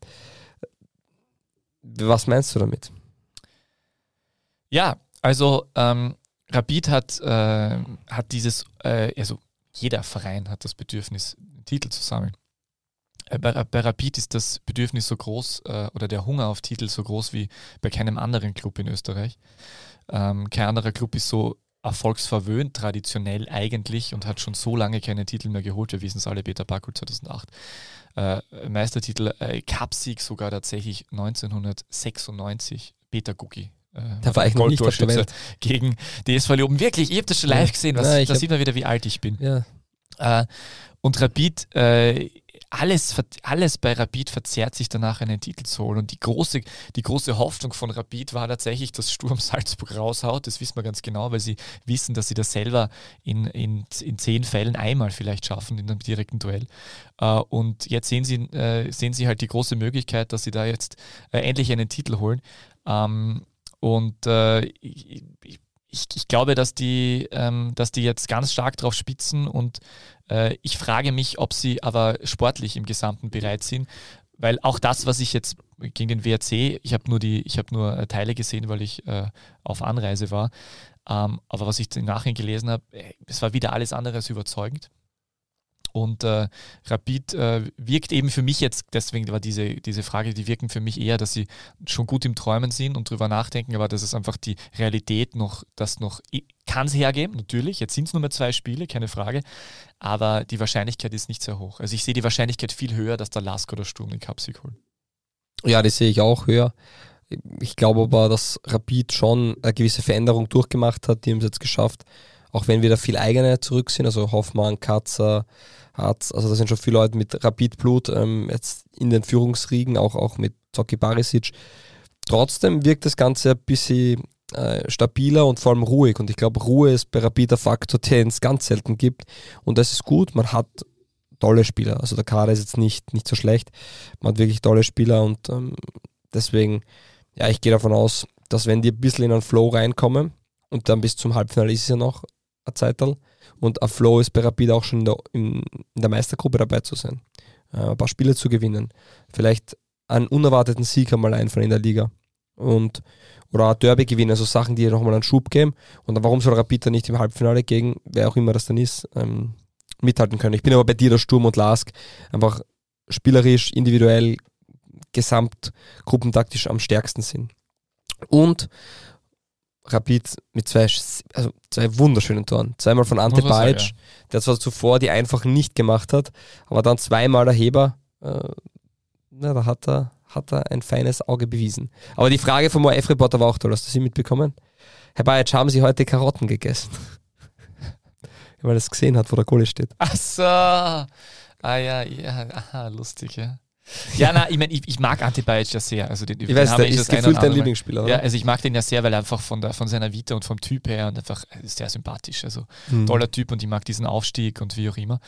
Was meinst du damit? Ja, also ähm, Rapid hat, äh, hat dieses, äh, also jeder Verein hat das Bedürfnis, Titel zu sammeln. Äh, bei, bei, Rapid ist das Bedürfnis so groß äh, oder der Hunger auf Titel so groß wie bei keinem anderen Club in Österreich. Ähm, kein anderer Club ist so erfolgsverwöhnt traditionell eigentlich und hat schon so lange keine Titel mehr geholt. Wir wissen es alle, Peter Bakul 2008. Äh, Meistertitel, äh, Cupsieg sogar tatsächlich 1996, Peter Gucki. Äh, da war ich noch nicht auf der Welt. gegen DSV Leoben. Wirklich, ich habe das schon live gesehen. Was, ja, da sieht man wieder, wie alt ich bin. Ja. Äh, und Rapid äh, alles, alles bei Rapid verzerrt sich danach einen Titel zu holen. Und die große, die große Hoffnung von Rapid war tatsächlich, dass Sturm Salzburg raushaut. Das wissen wir ganz genau, weil sie wissen, dass sie das selber in, in, in zehn Fällen einmal vielleicht schaffen in einem direkten Duell. Uh, und jetzt sehen sie, sehen sie halt die große Möglichkeit, dass sie da jetzt endlich einen Titel holen. Ähm, und ich, ich, ich, glaube, dass die, ähm, dass die jetzt ganz stark drauf spitzen und äh, ich frage mich, ob sie aber sportlich im Gesamten bereit sind, weil auch das, was ich jetzt gegen den WRC, ich habe nur die, ich habe nur äh, Teile gesehen, weil ich äh, auf Anreise war, ähm, aber was ich im Nachhinein gelesen habe, äh, es war wieder alles andere als überzeugend. Und äh, Rapid äh, wirkt eben für mich jetzt, deswegen war diese, diese Frage, die wirken für mich eher, dass sie schon gut im Träumen sind und drüber nachdenken, aber das ist einfach die Realität noch, das noch, kann es hergeben, natürlich, jetzt sind es nur mehr zwei Spiele, keine Frage, aber die Wahrscheinlichkeit ist nicht sehr hoch. Also ich sehe die Wahrscheinlichkeit viel höher, dass der Lask oder Sturm den Cupsieg holen. Ja, das sehe ich auch höher. Ich glaube aber, dass Rapid schon eine gewisse Veränderung durchgemacht hat, die haben es jetzt geschafft, auch wenn wir da viel eigene zurück sind, also Hoffmann, Katzer, Harz, also da sind schon viele Leute mit Rapidblut ähm, jetzt in den Führungsriegen, auch, auch mit Zoki Barisic. Trotzdem wirkt das Ganze ein bisschen äh, stabiler und vor allem ruhig. Und ich glaube, Ruhe ist bei Rapid ein Faktor, den es ganz selten gibt. Und das ist gut. Man hat tolle Spieler. Also der Kader ist jetzt nicht, nicht so schlecht. Man hat wirklich tolle Spieler und ähm, deswegen, ja, ich gehe davon aus, dass wenn die ein bisschen in einen Flow reinkommen und dann bis zum Halbfinale ist es ja noch eine Zeit und ein Flow ist bei Rapid auch schon in der, in der Meistergruppe dabei zu sein. Äh, ein paar Spiele zu gewinnen. Vielleicht einen unerwarteten Sieg einmal einfallen in der Liga. Und, oder ein Derby gewinnen, also Sachen, die nochmal einen Schub geben. Und dann, warum soll Rapid dann nicht im Halbfinale gegen, wer auch immer das dann ist, ähm, mithalten können? Ich bin aber bei dir, der Sturm und Lask, einfach spielerisch, individuell, gesamtgruppentaktisch am stärksten sind. Und Rapid mit zwei, also zwei wunderschönen Toren. Zweimal von Ante Bajic, ja. der zwar zuvor die einfach nicht gemacht hat, aber dann zweimal der Heber. Äh, na, da hat er, hat er ein feines Auge bewiesen. Aber die Frage vom ORF-Reporter war auch toll. Hast du sie mitbekommen? Herr Bajic, haben Sie heute Karotten gegessen? Weil er es gesehen hat, wo der Kohle steht. Ach so. Ah ja, ja, aha, lustig, ja. Ja, na, ich meine, ich, ich, mag Antibajic ja sehr. Also den, ich weiß, der ist gefühlt dein Lieblingsspieler, oder? Ja, also ich mag den ja sehr, weil er einfach von, der, von seiner Vita und vom Typ her und einfach sehr sympathisch. Also mhm. toller Typ und ich mag diesen Aufstieg und wie auch immer.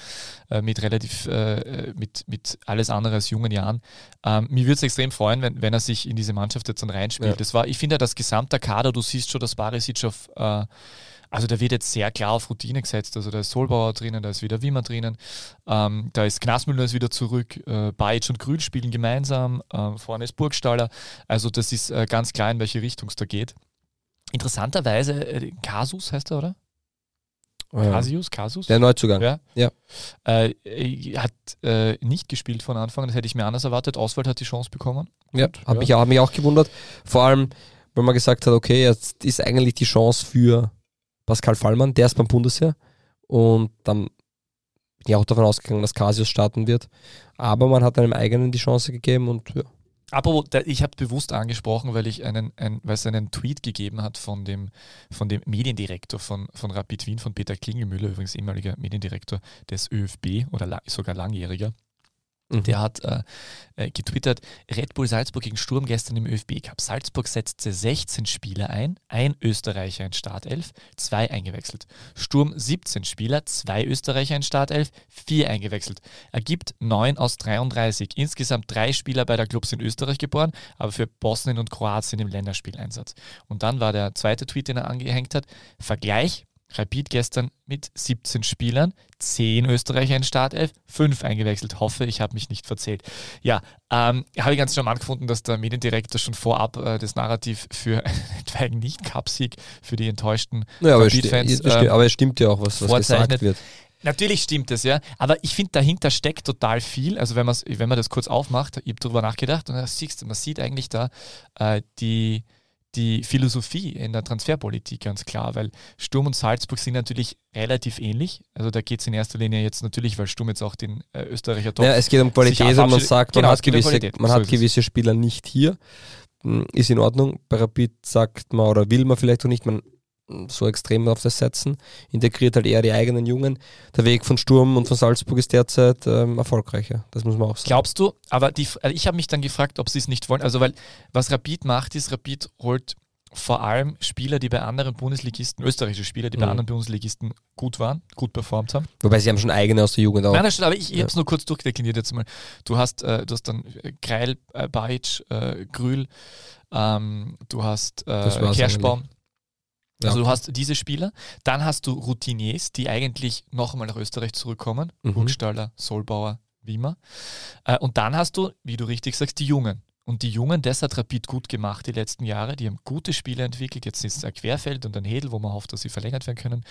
Äh, mit relativ, äh, mit, mit alles andere als jungen Jahren. Ähm, mir würde es extrem freuen, wenn, wenn er sich in diese Mannschaft jetzt dann reinspielt. Ja. Das war, ich finde ja, das gesamte Kader, du siehst schon, dass Barisic auf äh, also da wird jetzt sehr klar auf Routine gesetzt. Also da ist Solbauer drinnen, da ist wieder Wimmer drinnen, ähm, da ist Knasmüller ist wieder zurück, äh, Bajic und Grün spielen gemeinsam, äh, vorne ist Burgstaller. Also das ist äh, ganz klar, in welche Richtung es da geht. Interessanterweise, äh, Kasus heißt er, oder? Casius, Casus? Der Neuzugang. Ja. ja. Äh, hat äh, nicht gespielt von Anfang, das hätte ich mir anders erwartet. Oswald hat die Chance bekommen. Ja, hat ja. mich, auch, hat mich auch gewundert. Vor allem, weil man gesagt hat, okay, jetzt ist eigentlich die Chance für Pascal Fallmann, der ist beim Bundesheer. Und dann bin ich auch davon ausgegangen, dass Casius starten wird. Aber man hat einem eigenen die Chance gegeben und ja. Aber ich habe bewusst angesprochen, weil ich einen, ein, weil es einen Tweet gegeben hat von dem, von dem Mediendirektor von, von Rapid Wien, von Peter Klingelmüller, übrigens ehemaliger Mediendirektor des ÖFB oder la sogar langjähriger. Mhm. Der hat äh, äh, getwittert, Red Bull Salzburg gegen Sturm gestern im ÖFB Cup. Salzburg setzte 16 Spieler ein, ein Österreicher in Startelf, zwei eingewechselt. Sturm 17 Spieler, zwei Österreicher in Startelf, vier eingewechselt. Ergibt 9 aus 33. Insgesamt drei Spieler bei der Clubs in Österreich geboren, aber für Bosnien und Kroatien im Länderspieleinsatz. Und dann war der zweite Tweet, den er angehängt hat, Vergleich, Rapid gestern mit 17 Spielern, 10 Österreicher in Startelf, 5 eingewechselt. Hoffe, ich habe mich nicht verzählt. Ja, ähm, habe ich ganz charmant gefunden, dass der Mediendirektor schon vorab äh, das Narrativ für etwaigen Nicht-Cup-Sieg für die enttäuschten Ja, aber, es Rapid-Fans sti- ähm, aber es stimmt ja auch, was, was vorzeichnet. gesagt wird. Natürlich stimmt es, ja. Aber ich finde, dahinter steckt total viel. Also wenn, wenn man das kurz aufmacht, ich habe darüber nachgedacht und da siehst du, man sieht eigentlich da äh, die, die Philosophie in der Transferpolitik ganz klar, weil Sturm und Salzburg sind natürlich relativ ähnlich. Also da geht es in erster Linie jetzt natürlich, weil Sturm jetzt auch den äh, Österreicher Top Ja, es geht um Qualität und man sagt, Genau, man es hat gewisse, Qualität. man So hat gewisse Spieler nicht hier. Hm, Ist in Ordnung. Bei Rapid sagt man oder will man vielleicht auch nicht man so extrem auf das setzen. Integriert halt eher die eigenen Jungen. Der Weg von Sturm und von Salzburg ist derzeit ähm, erfolgreicher. Das muss man auch sagen. Glaubst du, aber die, also ich habe mich dann gefragt, ob sie es nicht wollen. Also, weil was Rapid macht, ist, Rapid holt vor allem Spieler, die bei anderen Bundesligisten, österreichische Spieler, die bei Mhm. anderen Bundesligisten gut waren, gut performt haben. Wobei sie haben schon eigene aus der Jugend auch. Nein, das stimmt, aber ich, ich Ja. habe es nur kurz durchdekliniert jetzt mal. Du hast, äh, du hast dann äh, Greil, äh, Bajic, äh, Grül, ähm, du hast äh, Kerschbaum. Ja. Also du hast diese Spieler, dann hast du Routiniers, die eigentlich noch einmal nach Österreich zurückkommen, Mhm. Burgstaller, Solbauer, Wiemer. Äh, und dann hast du, wie du richtig sagst, die Jungen. Und die Jungen, das hat Rapid gut gemacht die letzten Jahre. Die haben gute Spiele entwickelt. Jetzt ist es ein Querfeld und ein Hedel, wo man hofft, dass sie verlängert werden können.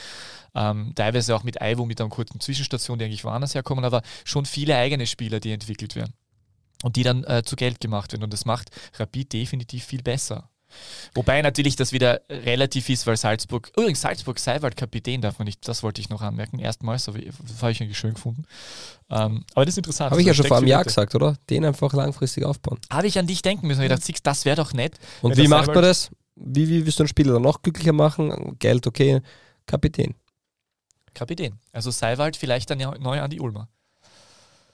Ähm, teilweise auch mit Aiwo, mit einer kurzen Zwischenstation, die eigentlich woanders herkommen, aber schon viele eigene Spieler, die entwickelt werden. Und die dann äh, zu Geld gemacht werden. Und das macht Rapid definitiv viel besser. Wobei natürlich das wieder relativ ist, weil Salzburg, übrigens Salzburg Seiwald Kapitän darf man nicht, das wollte ich noch anmerken, erstmals, aber das habe ich eigentlich schön gefunden. Ähm, aber das ist interessant. Habe ich ja schon vor einem Jahr gesagt, oder? Den einfach langfristig aufbauen. Habe ich an dich denken müssen gedacht, siehst, das wäre doch nett. Und wie macht man das? Wie, wie willst du einen Spieler dann noch glücklicher machen? Geld, okay. Kapitän. Kapitän. Also Seiwald vielleicht dann neu an die Ulmer.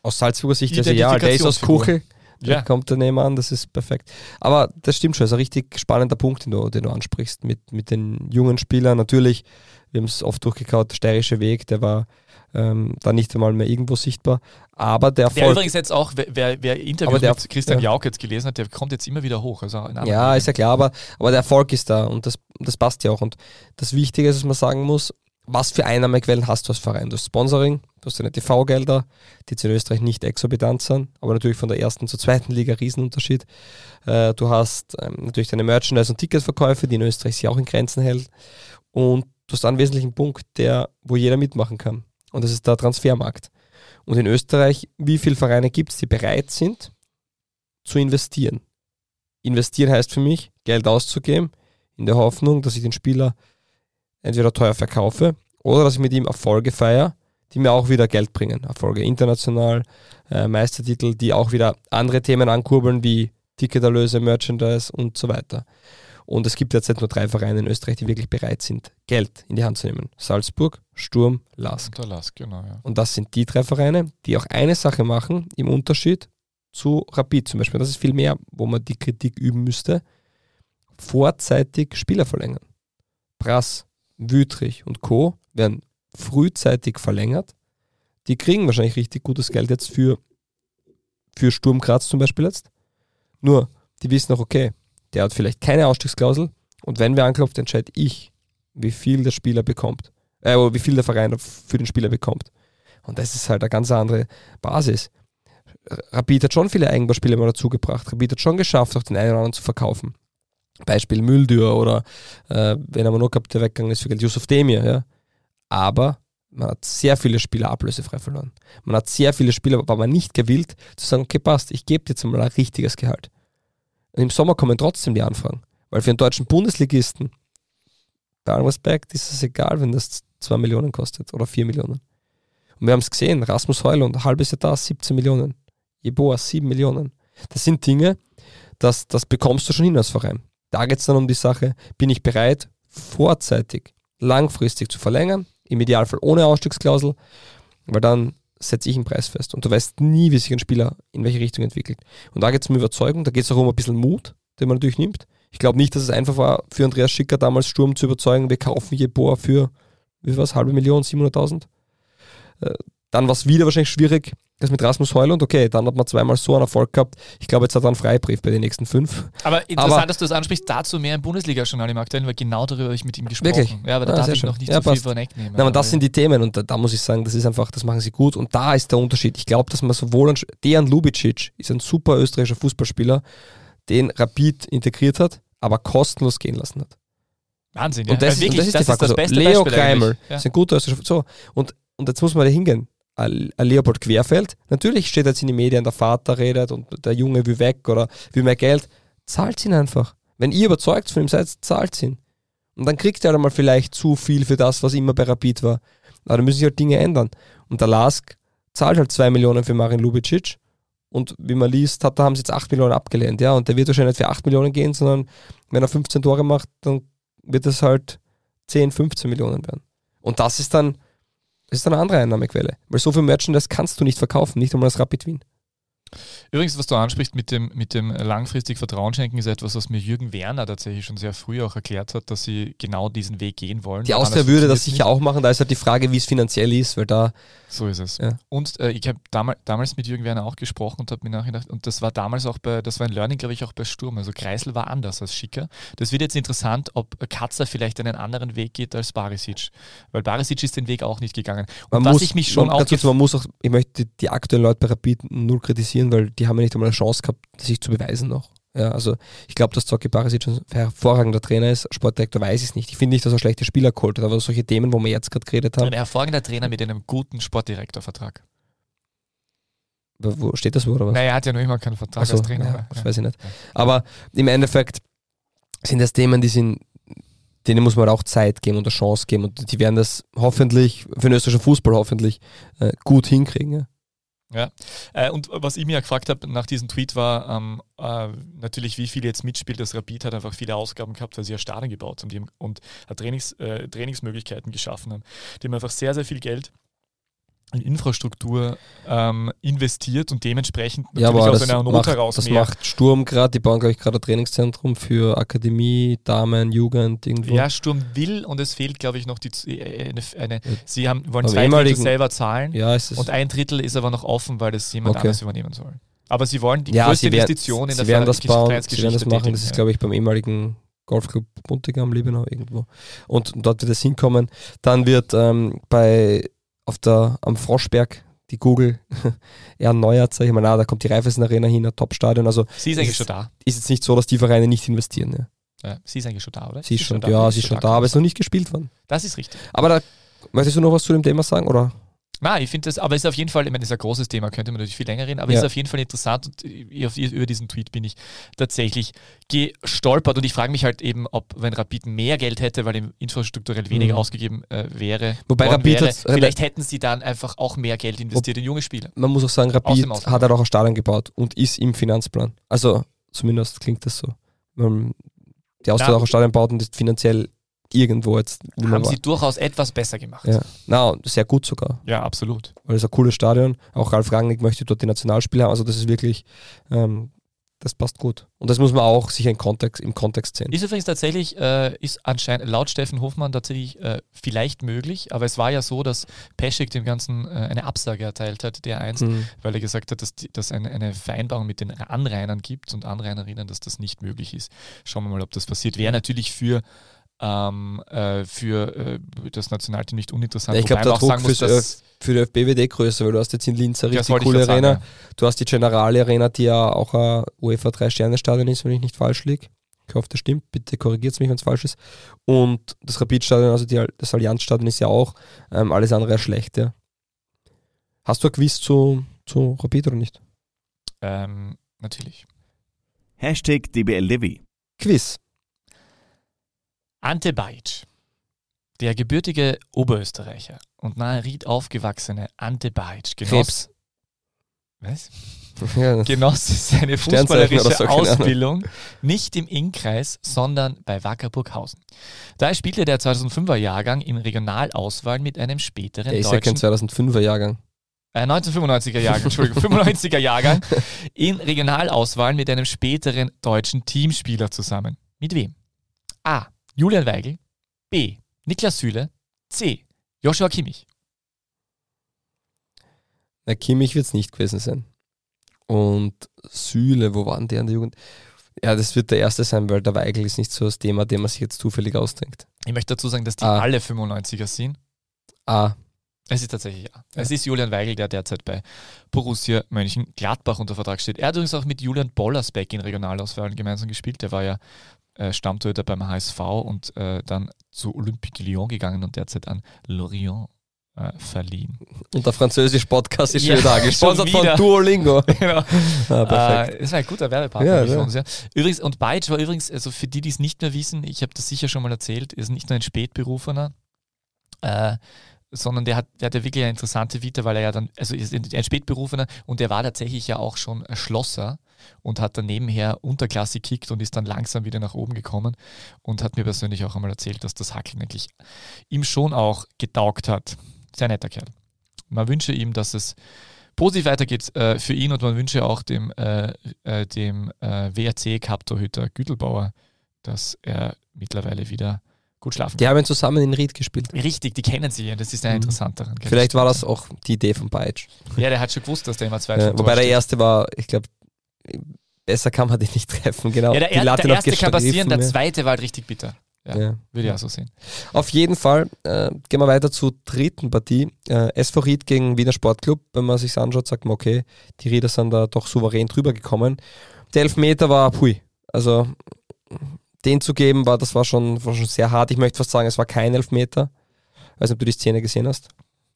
Aus Salzburger Sicht ist ja, ja, der ist aus. Kuchel. Der Ja. kommt daneben an, das ist perfekt. Aber das stimmt schon, ist ein richtig spannender Punkt, den du, den du ansprichst, mit, mit den jungen Spielern. Natürlich, wir haben es oft durchgekaut, der steirische Weg, der war ähm, da nicht einmal mehr irgendwo sichtbar. Aber der Der Erfolg, übrigens jetzt auch, wer, wer, Interviews der- mit Christian ja. Jauch jetzt gelesen hat, der kommt jetzt immer wieder hoch. Also ja, ist ja klar, aber, aber der Erfolg ist da und das, das passt ja auch. Und das Wichtige ist, dass man sagen muss, was für Einnahmequellen hast du als Verein? Du hast Sponsoring, du hast deine TV-Gelder, die jetzt in Österreich nicht exorbitant sind, aber natürlich von der ersten zur zweiten Liga Riesenunterschied. Äh, du hast ähm, natürlich deine Merchandise- und Ticketverkäufe, die in Österreich sich auch in Grenzen hält. Und du hast einen wesentlichen Punkt, der, wo jeder mitmachen kann. Und das ist der Transfermarkt. Und in Österreich, wie viele Vereine gibt es, die bereit sind zu investieren? Investieren heißt für mich, Geld auszugeben, in der Hoffnung, dass ich den Spieler entweder teuer verkaufe oder dass ich mit ihm Erfolge feiere, die mir auch wieder Geld bringen. Erfolge international, äh, Meistertitel, die auch wieder andere Themen ankurbeln, wie Ticketerlöse, Merchandise und so weiter. Und es gibt derzeit nur drei Vereine in Österreich, die wirklich bereit sind, Geld in die Hand zu nehmen. Salzburg, Sturm, Lask. Der Lask, genau, ja. Und das sind die drei Vereine, die auch eine Sache machen, im Unterschied zu Rapid zum Beispiel. Das ist viel mehr, wo man die Kritik üben müsste. Vorzeitig Spieler verlängern. Brass, Wütrich und Co. werden frühzeitig verlängert. Die kriegen wahrscheinlich richtig gutes Geld jetzt für, für Sturm Graz zum Beispiel jetzt. Nur, die wissen auch, okay, der hat vielleicht keine Ausstiegsklausel und wenn wer anklopft, entscheide ich, wie viel der Spieler bekommt. Äh, wie viel der Verein für den Spieler bekommt. Und das ist halt eine ganz andere Basis. Rapid hat schon viele Eigenbauspieler mal dazugebracht. Rapid hat schon geschafft, auch den einen oder anderen zu verkaufen. Beispiel Müldür oder äh, wenn er mal noch gehabt, der weggegangen ist für Geld, Yusuf Demir, ja. Aber man hat sehr viele Spieler ablösefrei verloren. Man hat sehr viele Spieler, war man nicht gewillt zu sagen, okay, passt, ich gebe dir jetzt mal ein richtiges Gehalt. Und im Sommer kommen trotzdem die Anfragen. Weil für einen deutschen Bundesligisten, bei allem Respekt, ist es egal, wenn das 2 Millionen kostet oder 4 Millionen. Und wir haben es gesehen, Rasmus Heulund, halbes Jahr da, 17 Millionen. Jeboa, 7 Millionen. Das sind Dinge, das, das bekommst du schon hin als Verein. Da geht es dann um die Sache, bin ich bereit, vorzeitig, langfristig zu verlängern, im Idealfall ohne Ausstiegsklausel, weil dann setze ich einen Preis fest. Und du weißt nie, wie sich ein Spieler in welche Richtung entwickelt. Und da geht es um Überzeugung, da geht es auch um ein bisschen Mut, den man natürlich nimmt. Ich glaube nicht, dass es einfach war, für Andreas Schicker damals Sturm zu überzeugen, wir kaufen Jeboa für, wie was, halbe Million, 700.000. Dann war es wieder wahrscheinlich schwierig, das mit Rasmus Heulund, okay, dann hat man zweimal so einen Erfolg gehabt. Ich glaube, jetzt hat er einen Freibrief bei den nächsten fünf. Aber interessant, Aber- dass du das ansprichst, dazu mehr im Bundesliga-Journal im Aktuellen, weil genau darüber habe ich mit ihm gesprochen. Wirklich? Ja, aber da Ah, darf ich schön. noch nicht Ja, so viel passt. vorwegnehmen. Na, aber das sind die Themen und da, da muss ich sagen, das ist einfach, das machen sie gut und da ist der Unterschied. Ich glaube, dass man sowohl, einen, Dejan Lubicic ist ein super österreichischer Fußballspieler, den Rapid integriert hat, aber kostenlos gehen lassen hat. Wahnsinn, ja. Und das, Weil ist, und wirklich, das ist die Frage. das So, beste Leo Beispiel Kreimel. Ja. ist ein guter österreichischer So, und, und jetzt muss man da hingehen. Leopold Querfeld, natürlich steht jetzt in den Medien, der Vater redet und der Junge will weg oder will mehr Geld. Zahlt ihn einfach. Wenn ihr überzeugt von ihm seid, zahlt ihn. Und dann kriegt er halt mal vielleicht zu viel für das, was immer bei Rapid war. Aber dann müssen sich halt Dinge ändern. Und der Lask zahlt halt 2 Millionen für Marin Lubicic. Und wie man liest, hat, da haben sie jetzt 8 Millionen abgelehnt. Ja, und der wird wahrscheinlich nicht für 8 Millionen gehen, sondern wenn er 15 Tore macht, dann wird es halt 10, 15 Millionen werden. Und das ist dann, das ist eine andere Einnahmequelle. Weil so viel Merchandise kannst du nicht verkaufen, nicht einmal das Rapid Wien. Übrigens, was du ansprichst mit dem, mit dem langfristig Vertrauen schenken, ist etwas, was mir Jürgen Werner tatsächlich schon sehr früh auch erklärt hat, dass sie genau diesen Weg gehen wollen. Die Austria würde das sicher auch machen, da ist halt die Frage, wie es finanziell ist, weil da, So ist es. Ja. Und äh, ich habe damals, damals mit Jürgen Werner auch gesprochen und habe mir nachgedacht, und das war damals auch bei, das war ein Learning, glaube ich, auch bei Sturm. Also Kreisel war anders als Schicker. Das wird jetzt interessant, ob Katzer vielleicht einen anderen Weg geht als Barisic. Weil Barisic ist den Weg auch nicht gegangen. Und man was muss, ich mich schon man, auch man muss auch, ich möchte die, die aktuellen Leute bei Rapid null kritisieren, weil die haben ja nicht einmal eine Chance gehabt, sich zu beweisen noch. Ja, also ich glaube, dass Zocki Barisic ein hervorragender Trainer ist. Sportdirektor weiß ich es nicht. Ich finde nicht, dass er schlechte Spieler geholt hat, aber solche Themen, wo wir jetzt gerade geredet haben, ein hervorragender Trainer mit einem guten Sportdirektorvertrag. wo steht das wo oder was? Naja, er hat ja noch immer keinen Vertrag so, als Trainer. ja, aber- das weiß ich nicht. Aber im Endeffekt sind das Themen, die sind, denen muss man auch Zeit geben und eine Chance geben und die werden das hoffentlich, für den österreichischen Fußball hoffentlich, äh, gut hinkriegen. Ja. Äh, und was ich mir ja gefragt habe nach diesem Tweet war ähm, äh, natürlich, wie viel jetzt mitspielt. Das Rapid hat einfach viele Ausgaben gehabt, weil sie ja Stadien gebaut haben haben, und hat Trainings, äh, Trainingsmöglichkeiten geschaffen haben. Die haben einfach sehr, sehr viel Geld in Infrastruktur ähm, investiert und dementsprechend Ja, natürlich aber aus das, einer Not macht, heraus das mehr. macht Sturm gerade, die bauen, glaube ich, gerade ein Trainingszentrum für Akademie, Damen, Jugend, irgendwo. Ja, Sturm will und es fehlt, glaube ich, noch die, äh, eine, eine Sie haben, wollen Am zwei Drittel selber zahlen ja ist es. und ein Drittel ist aber noch offen, weil das jemand Okay. anderes übernehmen soll. Aber sie wollen die ja, größte werden, Investition in der werden das bauen, sie werden das machen. tätigen, Das ist, ja. glaube ich, beim ehemaligen Golfclub Buntigam, Liebenau, irgendwo. Und dort wird es hinkommen. Dann wird ähm, bei auf der am Froschberg die Google erneuert, sag ich mal, na, da kommt die Raiffeisen Arena hin, ein Top-Stadion. Also Sie ist eigentlich ist- schon da. ist jetzt nicht so, dass die Vereine nicht investieren. Ja. Ja, sie ist eigentlich schon da, oder? Sie ist schon, ja, sie ist schon da, aber es ist noch nicht gespielt worden. Das ist richtig. Aber da, möchtest du noch was zu dem Thema sagen? Oder? Na, ich finde das, aber es ist auf jeden Fall, ich meine, das ist ein großes Thema, könnte man natürlich viel länger reden, aber Ja. es ist auf jeden Fall interessant und über diesen Tweet bin ich tatsächlich gestolpert und ich frage mich halt eben, ob, wenn Rapid mehr Geld hätte, weil ihm infrastrukturell weniger Mhm. ausgegeben äh, wäre, Wobei Rapid wäre, vielleicht hätten sie dann einfach auch mehr Geld investiert in junge Spieler. Man muss auch sagen, Rapid hat halt auch ein Stadion gebaut und ist im Finanzplan. Also zumindest klingt das so. Ähm, Die Austria hat auch ein Stadion baut und ist finanziell irgendwo jetzt Haben war. sie durchaus etwas besser gemacht. Ja. Na, sehr gut sogar. Ja, absolut. Weil es ist ein cooles Stadion. Auch Ralf Rangnick möchte dort die Nationalspieler haben. Also das ist wirklich, ähm, das passt gut. Und das muss man auch sicher im Kontext, im Kontext sehen. Ist übrigens tatsächlich, äh, ist anscheinend laut Steffen Hofmann tatsächlich äh, vielleicht möglich, aber es war ja so, dass Peschek dem Ganzen äh, eine Absage erteilt hat, der eins, Mhm. weil er gesagt hat, dass dass eine, eine Vereinbarung mit den Anrainern gibt und Anrainerinnen, dass das nicht möglich ist. Schauen wir mal, ob das passiert. Wäre natürlich für, ähm, äh, für äh, das Nationalteam nicht uninteressant. Ja, ich glaub, wobei der Druck sagen muss, dass, Für die ÖFB wird eh größer, weil du hast jetzt in Linz eine das richtig coole grad sagen, Arena. ja. Du hast die Generale Arena, die ja auch ein UEFA 3-Sterne-Stadion ist, wenn ich nicht falsch liege. Ich hoffe, das stimmt. Bitte korrigiert mich, wenn es falsch ist. Und das Rapid-Stadion, also die, das Allianz-Stadion ist ja auch ähm, alles andere als schlecht. Ja. Hast du ein Quiz zu, zu Rapid oder nicht? Ähm, natürlich. Hashtag DBLDevi. Quiz. Ante Bajic, der gebürtige Oberösterreicher und nahe Ried aufgewachsene Ante Bajic genoss, was? Ja, genoss seine fußballerische so. Ausbildung nicht im Innkreis, sondern bei Wackerburghausen. Da spielte der 2005er Jahrgang in Regionalauswahl mit einem späteren der ist ja kein deutschen 2005er Jahrgang. äh, 1995er Jahrgang, Entschuldigung, 95er Jahrgang in Regionalauswahl mit einem späteren deutschen Teamspieler zusammen. Mit wem? A. Julian Weigel. B. Niklas Süle. C. Joshua Kimmich. Na, Kimmich wird es nicht gewesen sein. Und Süle, wo waren die an der Jugend? Ja, das wird der erste sein, weil der Weigel ist nicht so das Thema, dem man sich jetzt zufällig ausdenkt. Ich möchte dazu sagen, dass die Ah. alle 95er sind. Ah, Es ist tatsächlich ja. Es ist Julian Weigel, der derzeit bei Borussia Mönchengladbach unter Vertrag steht. Er hat übrigens auch mit Julian Bollersbeck in Regionalauswahlen gemeinsam gespielt. Der war ja äh, Stammtorhüter beim HSV und äh, dann zu Olympique Lyon gegangen und derzeit an Lorient äh, verliehen. und der französische Podcast ist Ja, wieder da, gesponsert von Duolingo. genau. Ah, perfekt. Äh, das war ein guter Werbepartner Ja, für ja. uns. Ja. Übrigens, und Beitsch war übrigens, also für die, die es nicht mehr wissen, ich habe das sicher schon mal erzählt, ist nicht nur ein Spätberufener, äh, sondern der hat, der hat ja wirklich eine interessante Vita, weil er ja dann, also ist ein Spätberufener und der war tatsächlich ja auch schon Schlosser und hat dann nebenher Unterklasse gekickt und ist dann langsam wieder nach oben gekommen und hat mir persönlich auch einmal erzählt, dass das Hackeln eigentlich ihm schon auch getaugt hat. Sehr netter Kerl. Man wünsche ihm, dass es positiv weitergeht äh, für ihn und man wünsche auch dem, äh, äh, dem äh, WRC-Cup-Torhüter Gütelbauer, dass er mittlerweile wieder gut schlafen Die haben ihn zusammen in Ried gespielt. Richtig, die kennen sie ja, das ist eine Mhm. interessanteren. Vielleicht war das auch die Idee von Beitsch. Ja, der hat schon gewusst, dass der immer zwei Ja, wobei der erste war, ich glaube, besser kann man den nicht treffen. Genau. Ja, der, die er, der erste kann passieren, der zweite war halt richtig bitter. Ja, ja. Ja. würde ich auch so sehen. Auf jeden Fall äh, gehen wir weiter zur dritten Partie. Äh, SV Ried gegen Wiener Sportclub. Wenn man sich anschaut, sagt man, okay, die Rieder sind da doch souverän drüber gekommen. Der Elfmeter war, pui, also den zu geben, war, das war schon, war schon sehr hart. Ich möchte fast sagen, es war kein Elfmeter. weiß nicht, ob du die Szene gesehen hast.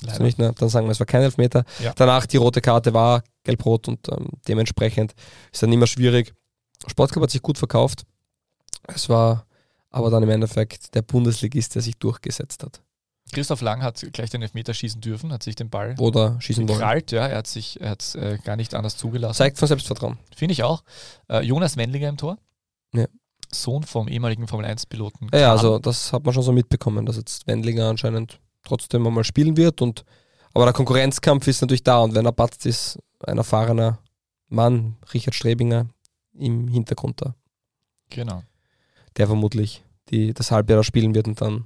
Du nicht, ne? Dann sagen wir, es war kein Elfmeter. Ja. Danach die rote Karte war gelb-rot und ähm, dementsprechend ist dann immer schwierig. Sportclub hat sich gut verkauft. Es war aber dann im Endeffekt der Bundesligist, der sich durchgesetzt hat. Christoph Lang hat gleich den Elfmeter schießen dürfen, hat sich den Ball Oder schießen wollen. ja, er hat sich er hat's, äh, gar nicht anders zugelassen. Zeigt von Selbstvertrauen. Finde ich auch. Äh, Jonas Wendlinger im Tor. Ja. Sohn vom ehemaligen Formel-1-Piloten. Ja, ja, also das hat man schon so mitbekommen, dass jetzt Wendlinger anscheinend trotzdem einmal spielen wird. Und, aber der Konkurrenzkampf ist natürlich da und wenn er patzt, ist ein erfahrener Mann, Richard Strebinger, im Hintergrund da, Genau. der vermutlich die, das Halbjahr da spielen wird und dann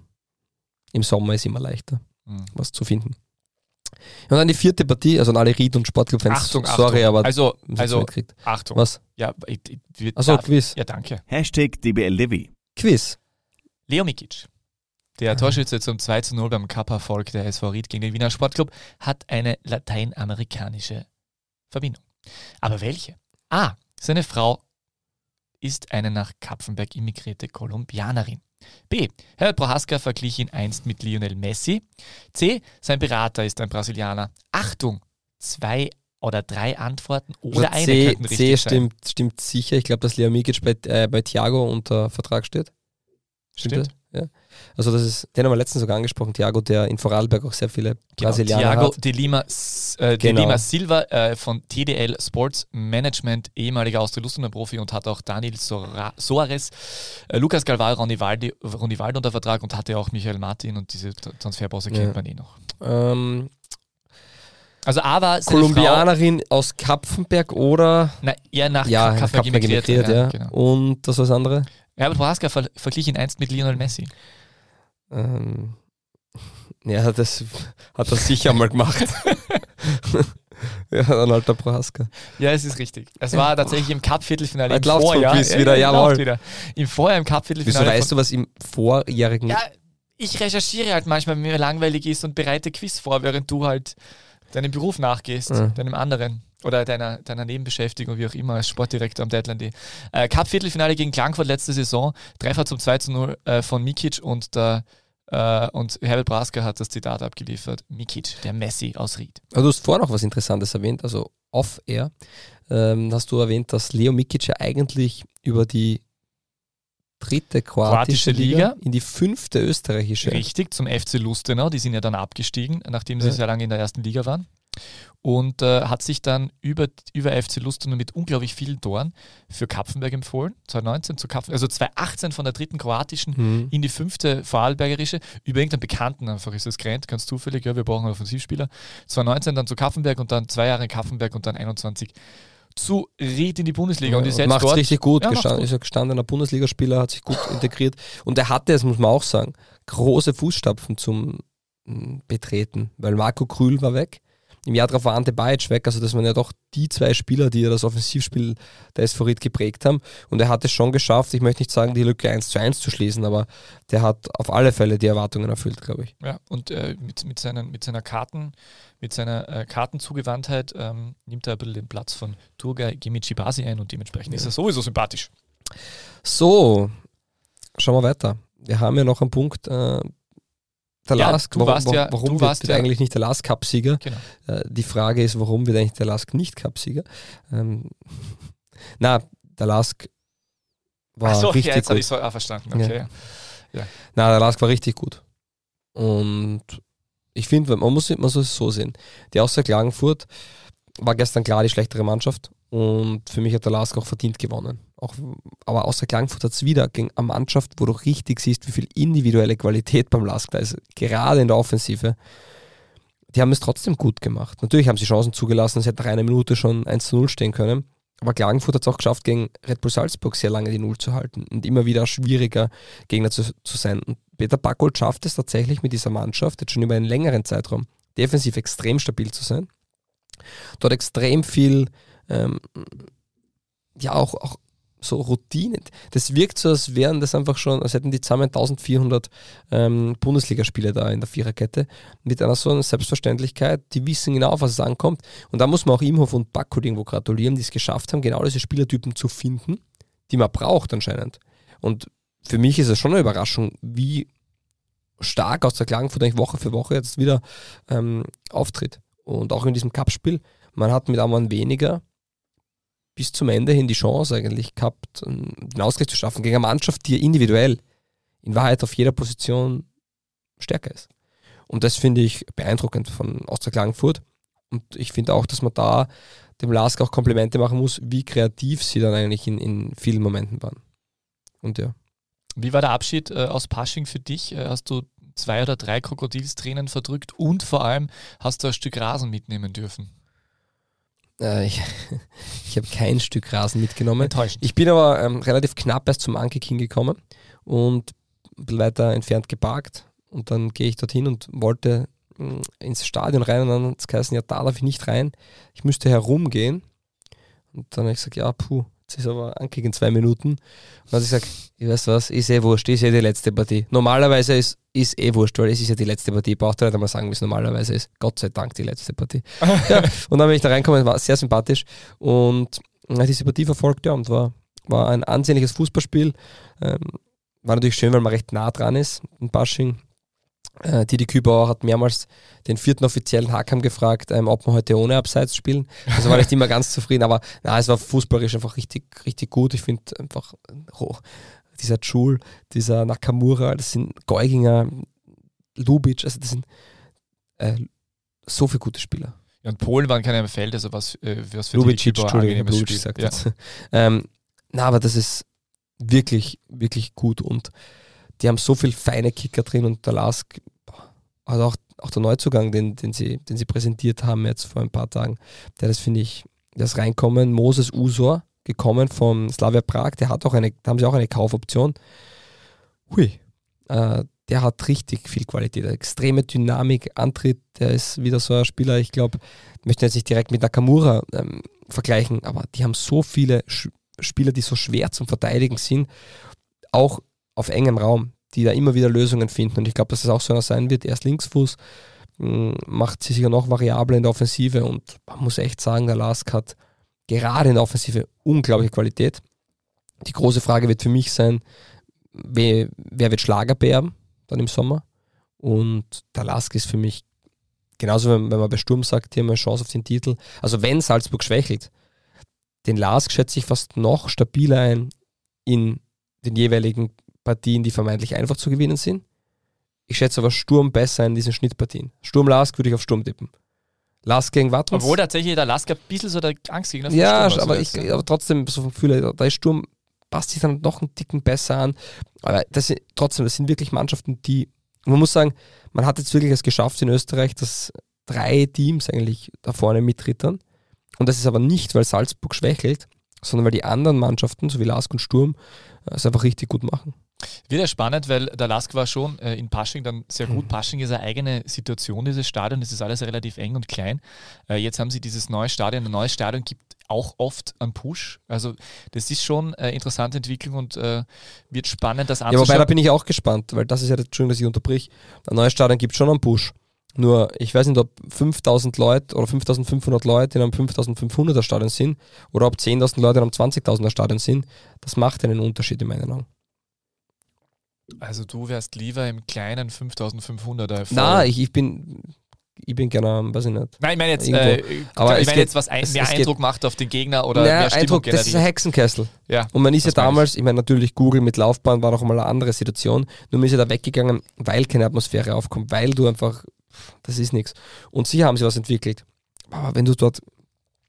im Sommer ist immer leichter, Mhm. was zu finden. Und dann die vierte Partie, also an alle Ried- und Sportclub-Fans, Achtung, sorry, Achtung. aber also, also. Achtung. was? Ja, ich, ich, darf- Quiz. ja, danke. Hashtag DBL. Quiz. Leo Mikic, der Ah. Torschütze zum 2 zu 0 beim Cup-Erfolg der SV Ried gegen den Wiener Sportclub, hat eine lateinamerikanische Verbindung. Aber welche? A. Seine Frau ist eine nach Kapfenberg immigrierte Kolumbianerin. B. Herbert Prohaska verglich ihn einst mit Lionel Messi. C. Sein Berater ist ein Brasilianer. Achtung! Zwei oder drei Antworten oder Also eine C, könnten richtig C sein. stimmt, stimmt sicher. Ich glaube, dass Leo Mikic bei, äh, bei Thiago unter Vertrag steht. Stimmt, Stimmt. Ja. Also das ist, den haben wir letztens sogar angesprochen, Thiago, der in Vorarlberg auch sehr viele Genau, Brasilianer Thiago hat. de Lima, äh, de Genau. Lima Silva äh, von TDL Sports Management, ehemaliger Austria Profi und hatte auch Daniel Sora- Soares, äh, Lukas Ronny Waldi unter Vertrag und hatte auch Michael Martin und diese Transferpause Ja. kennt man eh noch. Ähm, Also A war Kolumbianerin aus Kapfenberg oder Frau, na, eher nach ja, Kapfenberg emigriert, ja. genau. Und das was andere? Herbert Prohaska ver verglich ihn einst mit Lionel Messi. Ähm, ja, das hat er sicher mal gemacht. ja, ein alter Prohaska. Ja, es ist richtig. Es war tatsächlich im Cup-Viertelfinale im Vorjahr. Quiz wieder, ja, jawohl. wieder. Im Vorjahr im Wieso Cup-Viertelfinale. weißt du, was im vorjährigen Ja, ich recherchiere halt manchmal, wenn mir langweilig ist und bereite Quiz vor, während du halt deinem Beruf nachgehst, Ja. deinem anderen oder deiner, deiner Nebenbeschäftigung, wie auch immer, als Sportdirektor am Deadline.de. Äh, Cup-Viertelfinale gegen Klagenfurt letzte Saison, Treffer zum 2 zu 0 äh, von Mikic und, der, äh, und Herbert Brasker hat das Zitat abgeliefert. Mikic, der Messi aus Ried. Also du hast vorher noch was Interessantes erwähnt, also off-air ähm, hast du erwähnt, dass Leo Mikic ja eigentlich über die dritte kroatische, Kroatische Liga, Liga. in die fünfte österreichische. Richtig, zum FC Lustenau. Die sind ja dann abgestiegen, nachdem sie Ja. sehr lange in der ersten Liga waren. Und äh, hat sich dann über, über FC Lustenau mit unglaublich vielen Toren für Kapfenberg empfohlen. 2019 zu Kapfenberg, also 2018 von der dritten kroatischen Mhm. in die fünfte Vorarlbergerische. Über irgendeinen Bekannten einfach ist es Grant, ganz zufällig. Ja, wir brauchen einen Offensivspieler. 2019 dann zu Kapfenberg und dann zwei Jahre in Kapfenberg und dann 21 zu Ried in die Bundesliga. und ist jetzt macht dort. richtig gut. Ja, macht's Gestand, gut. Ist ein gestandener Bundesligaspieler, hat sich gut integriert. Und er hatte, das muss man auch sagen, große Fußstapfen zum mm, Betreten, weil Marco Krühl war weg. Im Jahr darauf war Ante Bajic weg, also das waren ja doch die zwei Spieler, die ja das Offensivspiel der Ried geprägt haben. Und er hat es schon geschafft, ich möchte nicht sagen, die Lücke 1 zu 1 zu schließen, aber der hat auf alle Fälle die Erwartungen erfüllt, glaube ich. Ja, und äh, mit, mit, seinen, mit seiner Karten, mit seiner äh, Kartenzugewandtheit ähm, nimmt er ein bisschen den Platz von Turgay Gemichibasi ein und dementsprechend ja. ist er sowieso sympathisch. So, schauen wir weiter. Wir haben ja noch einen Punkt, äh, der ja, Lask, warum, warst ja, warum wird, ja, eigentlich nicht der Lask Cup-Sieger? Genau. Äh, die Frage ist, warum wird eigentlich der Lask nicht Cup-Sieger? Ähm, na, der Lask war so, richtig ja, jetzt gut. ich so ah, verstanden. Okay. Ja. Ja. Na, der Lask war richtig gut. Und ich finde, man muss, es so sehen. Die Außer Klagenfurt war gestern klar die schlechtere Mannschaft und für mich hat der Lask auch verdient gewonnen. Auch, aber außer Klangfurt hat es wieder gegen eine Mannschaft, wo du richtig siehst, wie viel individuelle Qualität beim Lask da ist, gerade in der Offensive. Die haben es trotzdem gut gemacht. Natürlich haben sie Chancen zugelassen, es hätte nach einer Minute schon 1 zu 0 stehen können. Aber Klagenfurt hat es auch geschafft, gegen Red Bull Salzburg sehr lange die Null zu halten und immer wieder schwieriger Gegner zu, zu sein. Und Peter Backold schafft es tatsächlich mit dieser Mannschaft, jetzt schon über einen längeren Zeitraum, defensiv extrem stabil zu sein. Dort extrem viel, ähm, ja, auch, auch so Routinen. Das wirkt so, als wären das einfach schon, als hätten die zusammen 1400 ähm, Bundesligaspiele da in der Viererkette mit einer so einer Selbstverständlichkeit, die wissen genau, auf was es ankommt. Und da muss man auch Imhoff und Backo irgendwo gratulieren, die es geschafft haben, genau diese Spielertypen zu finden, die man braucht anscheinend. Und für mich ist es schon eine Überraschung, wie stark aus der Klagenfurt eigentlich Woche für Woche jetzt wieder ähm, auftritt. Und auch in diesem Cup-Spiel, man hat mit Ammann weniger, bis zum Ende hin die Chance eigentlich gehabt, den Ausgleich zu schaffen gegen eine Mannschaft, die individuell in Wahrheit auf jeder Position stärker ist. Und das finde ich beeindruckend von Austria Klagenfurt. Und ich finde auch, dass man da dem Lask auch Komplimente machen muss, wie kreativ sie dann eigentlich in, in vielen Momenten waren. Und ja. Wie war der Abschied äh, aus Pasching für dich? Äh, hast du zwei oder drei Krokodilstränen verdrückt und vor allem hast du ein Stück Rasen mitnehmen dürfen? Äh, ich, ich habe kein Stück Rasen mitgenommen. Enttäuschend. Ich bin aber ähm, relativ knapp erst zum Anke King gekommen und weiter entfernt geparkt. Und dann gehe ich dorthin und wollte mh, mm, ins Stadion rein und dann hat es geheißen, ja, da darf ich nicht rein. Ich müsste herumgehen. Und dann habe ich gesagt, ja, puh, Jetzt ist aber Ankick in zwei Minuten. Und dann hat ich gesagt, ich weiß was, ist eh wurscht, ist eh die letzte Partie. Normalerweise ist, ist eh wurscht, weil es ist ja die letzte Partie. Braucht er nicht einmal sagen, wie es normalerweise ist. Gott sei Dank die letzte Partie. ja, und dann bin ich da reingekommen, war sehr sympathisch. Und habe diese Partie verfolgt, ja, und war, war ein ansehnliches Fußballspiel. Ähm, war natürlich schön, weil man recht nah dran ist in Basching. Äh, Didi Kübauer hat mehrmals den vierten offiziellen Hackam gefragt, ähm, ob wir heute ohne Abseits spielen. Also war nicht immer ganz zufrieden, aber na, es war fußballerisch einfach richtig, richtig gut. Ich finde einfach oh, dieser Schul, dieser Nakamura, das sind Geuginger, Lubic, also das sind äh, so viele gute Spieler. Ja, und Polen waren keine im Feld, also was, äh, was für Lubicic, Didi Kübauer Lubic Spiel. Sagt ja. ähm, na, aber das ist wirklich, wirklich gut und die haben so viel feine Kicker drin und der Lask, also auch, auch der Neuzugang, den, den, sie, den sie präsentiert haben jetzt vor ein paar Tagen, der das finde ich, das Reinkommen, Moses Usor, gekommen vom Slavia Prag, der hat auch eine, da haben sie auch eine Kaufoption. Hui, äh, der hat richtig viel Qualität, extreme Dynamik, Antritt, der ist wieder so ein Spieler, ich glaube, möchte jetzt nicht direkt mit Nakamura ähm, vergleichen, aber die haben so viele Sch Spieler, die so schwer zum Verteidigen sind, auch auf engem Raum, die da immer wieder Lösungen finden. Und ich glaube, dass es auch so einer sein wird. Erst Linksfuß hm, macht sie sicher noch variabler in der Offensive und man muss echt sagen, der Lask hat gerade in der Offensive unglaubliche Qualität. Die große Frage wird für mich sein, wer, wer wird Schlagerbär dann im Sommer? Und der Lask ist für mich, genauso wenn, wenn man bei Sturm sagt, hier haben wir eine Chance auf den Titel. Also wenn Salzburg schwächelt, den Lask schätze ich fast noch stabiler ein in den jeweiligen Partien, die vermeintlich einfach zu gewinnen sind. Ich schätze aber Sturm besser in diesen Schnittpartien. Sturm Lask würde ich auf Sturm tippen. Lask gegen Wattens. Obwohl tatsächlich der Lask ein bisschen so der Angstgegner Ja, Sturm, aber, ich, aber trotzdem so vom Gefühl, da ist Sturm, passt sich dann noch einen Ticken besser an. Aber das sind, trotzdem, das sind wirklich Mannschaften, die, man muss sagen, man hat jetzt wirklich es geschafft in Österreich, dass drei Teams eigentlich da vorne mitrittern. Und das ist aber nicht, weil Salzburg schwächelt, sondern weil die anderen Mannschaften, so wie Lask und Sturm, es einfach richtig gut machen. Wird ja spannend, weil der Lask war schon äh, in Pasching dann sehr gut. Mhm. Pasching ist eine eigene Situation, dieses Stadion. Es ist alles relativ eng und klein. Äh, jetzt haben sie dieses neue Stadion. Ein neues Stadion gibt auch oft einen Push. Also das ist schon eine interessante Entwicklung und äh, wird spannend, das Ja, wobei da anzuschauen. bin ich auch gespannt, weil das ist ja, Entschuldigung, dass ich unterbrich. Ein neues Stadion gibt schon einen Push. Nur, ich weiß nicht, ob 5000 Leute oder 5500 Leute in einem 5500er Stadion sind oder ob 10.000 Leute in einem 20.000er Stadion sind. Das macht einen Unterschied in meinen Augen. Also du wärst lieber im kleinen 5500er. voll. Na, ich, ich bin, ich bin gerne, am- weiß ich nicht. Nein, ich meine jetzt, äh, Aber ich meine geht- jetzt, was ein, es- mehr es geht- Eindruck macht auf den Gegner oder Naja, mehr Stimmung Eindruck, das ist ein generiert. Hexenkessel. Ja, Und man ist ja damals, ich meine natürlich Google mit Laufbahn war noch mal eine andere Situation, nur man ist ja da weggegangen, weil keine Atmosphäre aufkommt, weil du einfach, das ist nichts. Und sie haben sich was entwickelt. Aber wenn du dort,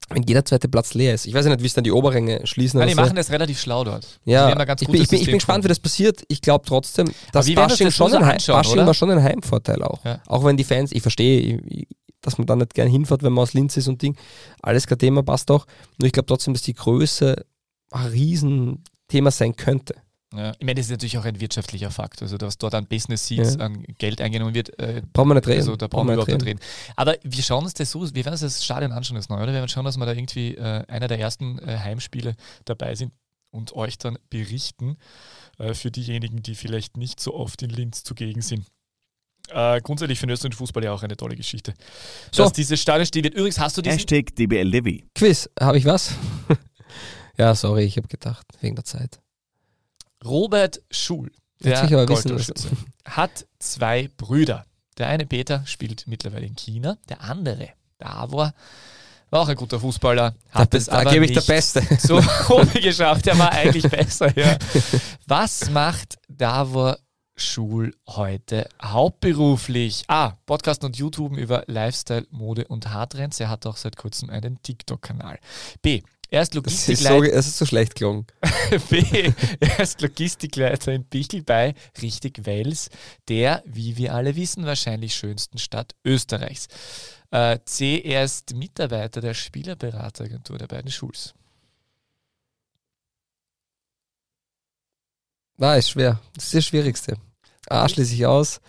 wenn jeder zweite Platz leer ist, ich weiß ja nicht, wie es dann die Oberränge schließen Nein, die so. machen das relativ schlau dort. Ja, haben da ganz ich, bin, ich, bin, ich bin gespannt, wie das passiert. Ich glaube trotzdem, dass das Bashing, jetzt schon ein, Heim- Bashing war schon ein Heimvorteil auch. Ja. Auch wenn die Fans, ich verstehe, dass man da nicht gern hinfährt, wenn man aus Linz ist und Ding. Alles kein Thema, passt auch. Nur ich glaube trotzdem, dass die Größe ein Riesenthema sein könnte. Ja. Ich meine, das ist natürlich auch ein wirtschaftlicher Fakt. Also, dass dort an Business Seats Ja. an Geld eingenommen wird, äh, Brauchen wir nicht reden. also da brauchen wir überhaupt nicht reden. Aber wir schauen uns das so, wir werden uns das Stadion anschauen, das neue, oder? Wir werden schauen, dass wir da irgendwie äh, einer der ersten äh, Heimspiele dabei sind und euch dann berichten, äh, für diejenigen, die vielleicht nicht so oft in Linz zugegen sind. Äh, grundsätzlich für den österreichischen Fußball ja auch eine tolle Geschichte. So. Dass dieses Stadion stehen wird. Übrigens hast du diesen Hashtag DBL Levy. Quiz, habe ich was? ja, sorry, ich habe gedacht, wegen der Zeit. Robert Schul, der Goldtorschütze, hat zwei Brüder. Der eine Peter spielt mittlerweile in China, der andere, Davor, war auch ein guter Fußballer, hat da es da aber gebe ich der nicht Beste. so oben geschafft. Der war eigentlich besser. Ja. Was macht Davor Schul heute hauptberuflich? A. Podcast und YouTube über Lifestyle, Mode und Haartrends. Er hat auch seit kurzem einen TikTok-Kanal. B. Er ist Das ist, so, Logistikleiter. ist so schlecht gelungen. B. Er ist Logistikleiter in Bichl bei Richtig Wels, der, wie wir alle wissen, wahrscheinlich schönsten Stadt Österreichs. Äh, C. Er ist Mitarbeiter der Spielerberateragentur der beiden Schuls. Na, ist schwer. Das ist das Schwierigste. A schließe ich aus.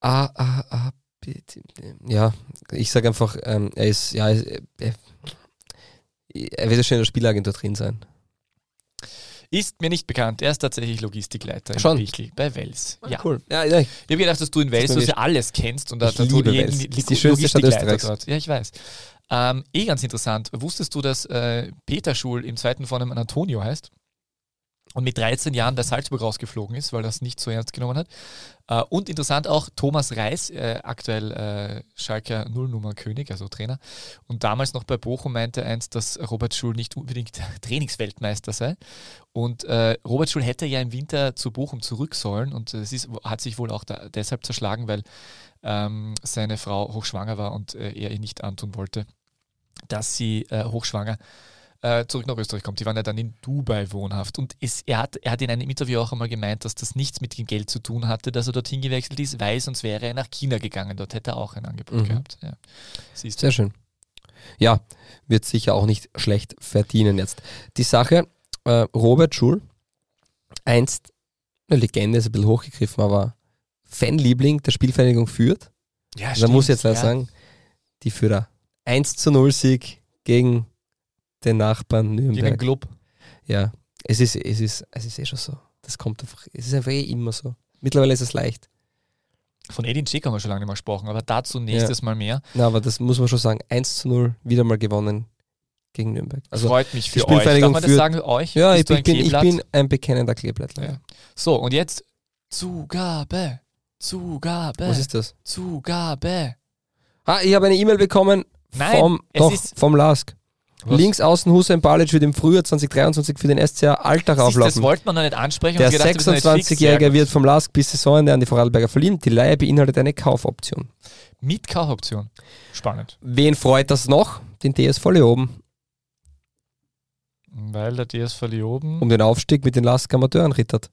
A, A, A, B. Ja, ich sage einfach, ähm, er ist, ja, er, er, wird ja schon in der Spielagentur drin sein. Ist mir nicht bekannt. Er ist tatsächlich Logistikleiter in Schon. Bichl bei Wels. Ja. Cool. Ja, ja, Ich habe gedacht, dass du in Wels wurscht. du alles kennst und Ich dass du jeden Wels. Das ist die schönste Stadt Österreichs. dort. Ja, ich weiß. Ähm, eh ganz interessant. Wusstest du, dass äh, Peter Schul im zweiten Vornamen Antonio heißt? Und mit 13 Jahren bei Salzburg rausgeflogen ist, weil das nicht so ernst genommen hat. Äh, und interessant auch Thomas Reis, äh, aktuell äh, Schalker Nullnummer-König, also Trainer. Und damals noch bei Bochum meinte einst, dass Robert Schul nicht unbedingt Trainingsweltmeister sei. Und äh, Robert Schul hätte ja im Winter zu Bochum zurück sollen und es ist, hat sich wohl auch da, deshalb zerschlagen, weil ähm, seine Frau hochschwanger war und äh, er ihr nicht antun wollte, dass sie äh, hochschwanger äh, zurück nach Österreich kommt. Die waren ja dann in Dubai wohnhaft. Und es, er, hat, er hat in einem Interview auch einmal gemeint, dass das nichts mit dem Geld zu tun hatte, dass er dorthin gewechselt ist, weil sonst wäre er nach China gegangen. Dort hätte er auch ein Angebot Mhm. gehabt. Ja. Sehr schön. Ja, wird sicher auch nicht schlecht verdienen jetzt. Die Sache, äh, Robert Schul, einst eine Legende, ist ein bisschen hochgegriffen, aber Fanliebling der Spielvereinigung führt. Ja, Da muss ich jetzt stimmt, leider sagen, die Führer. 1 zu 0 Sieg gegen den Nachbarn Gegen Nürnberg. Club. Ja, es ist, es, ist, es ist eh schon so. Das kommt einfach, es ist einfach eh immer so. Mittlerweile ist es leicht. Von Edin Dzeko haben wir schon lange nicht mehr gesprochen, aber dazu nächstes Mal mehr. Na, aber das muss man schon sagen. 1 zu 0 wieder mal gewonnen gegen Nürnberg. Also, Freut mich für euch. Darf man das sagen, euch? ja, ich bin, ein ich bin, ein bekennender Kleeblättler. Ja. So, und jetzt Zugabe. Zugabe. Was ist das? Zugabe. Ah, ich habe eine E-Mail bekommen Nein, vom, doch, ist- vom Lask. Was? Links außen Hussein Balic wird im Frühjahr 2023 für den SCA Alltag Siehst, das auflaufen. wollte man noch nicht ansprechen. Der und gedacht, wir sind nicht fix. Sehr 26-Jährige gut. wird vom Lask bis Saisonende an die Vorarlberger verliehen. Die Leihe beinhaltet eine Kaufoption. Mit Kaufoption. Spannend. Wen freut das noch? Den TSV Leoben. Weil der DSV Leoben. Um den Aufstieg mit den Lask Amateuren rittert.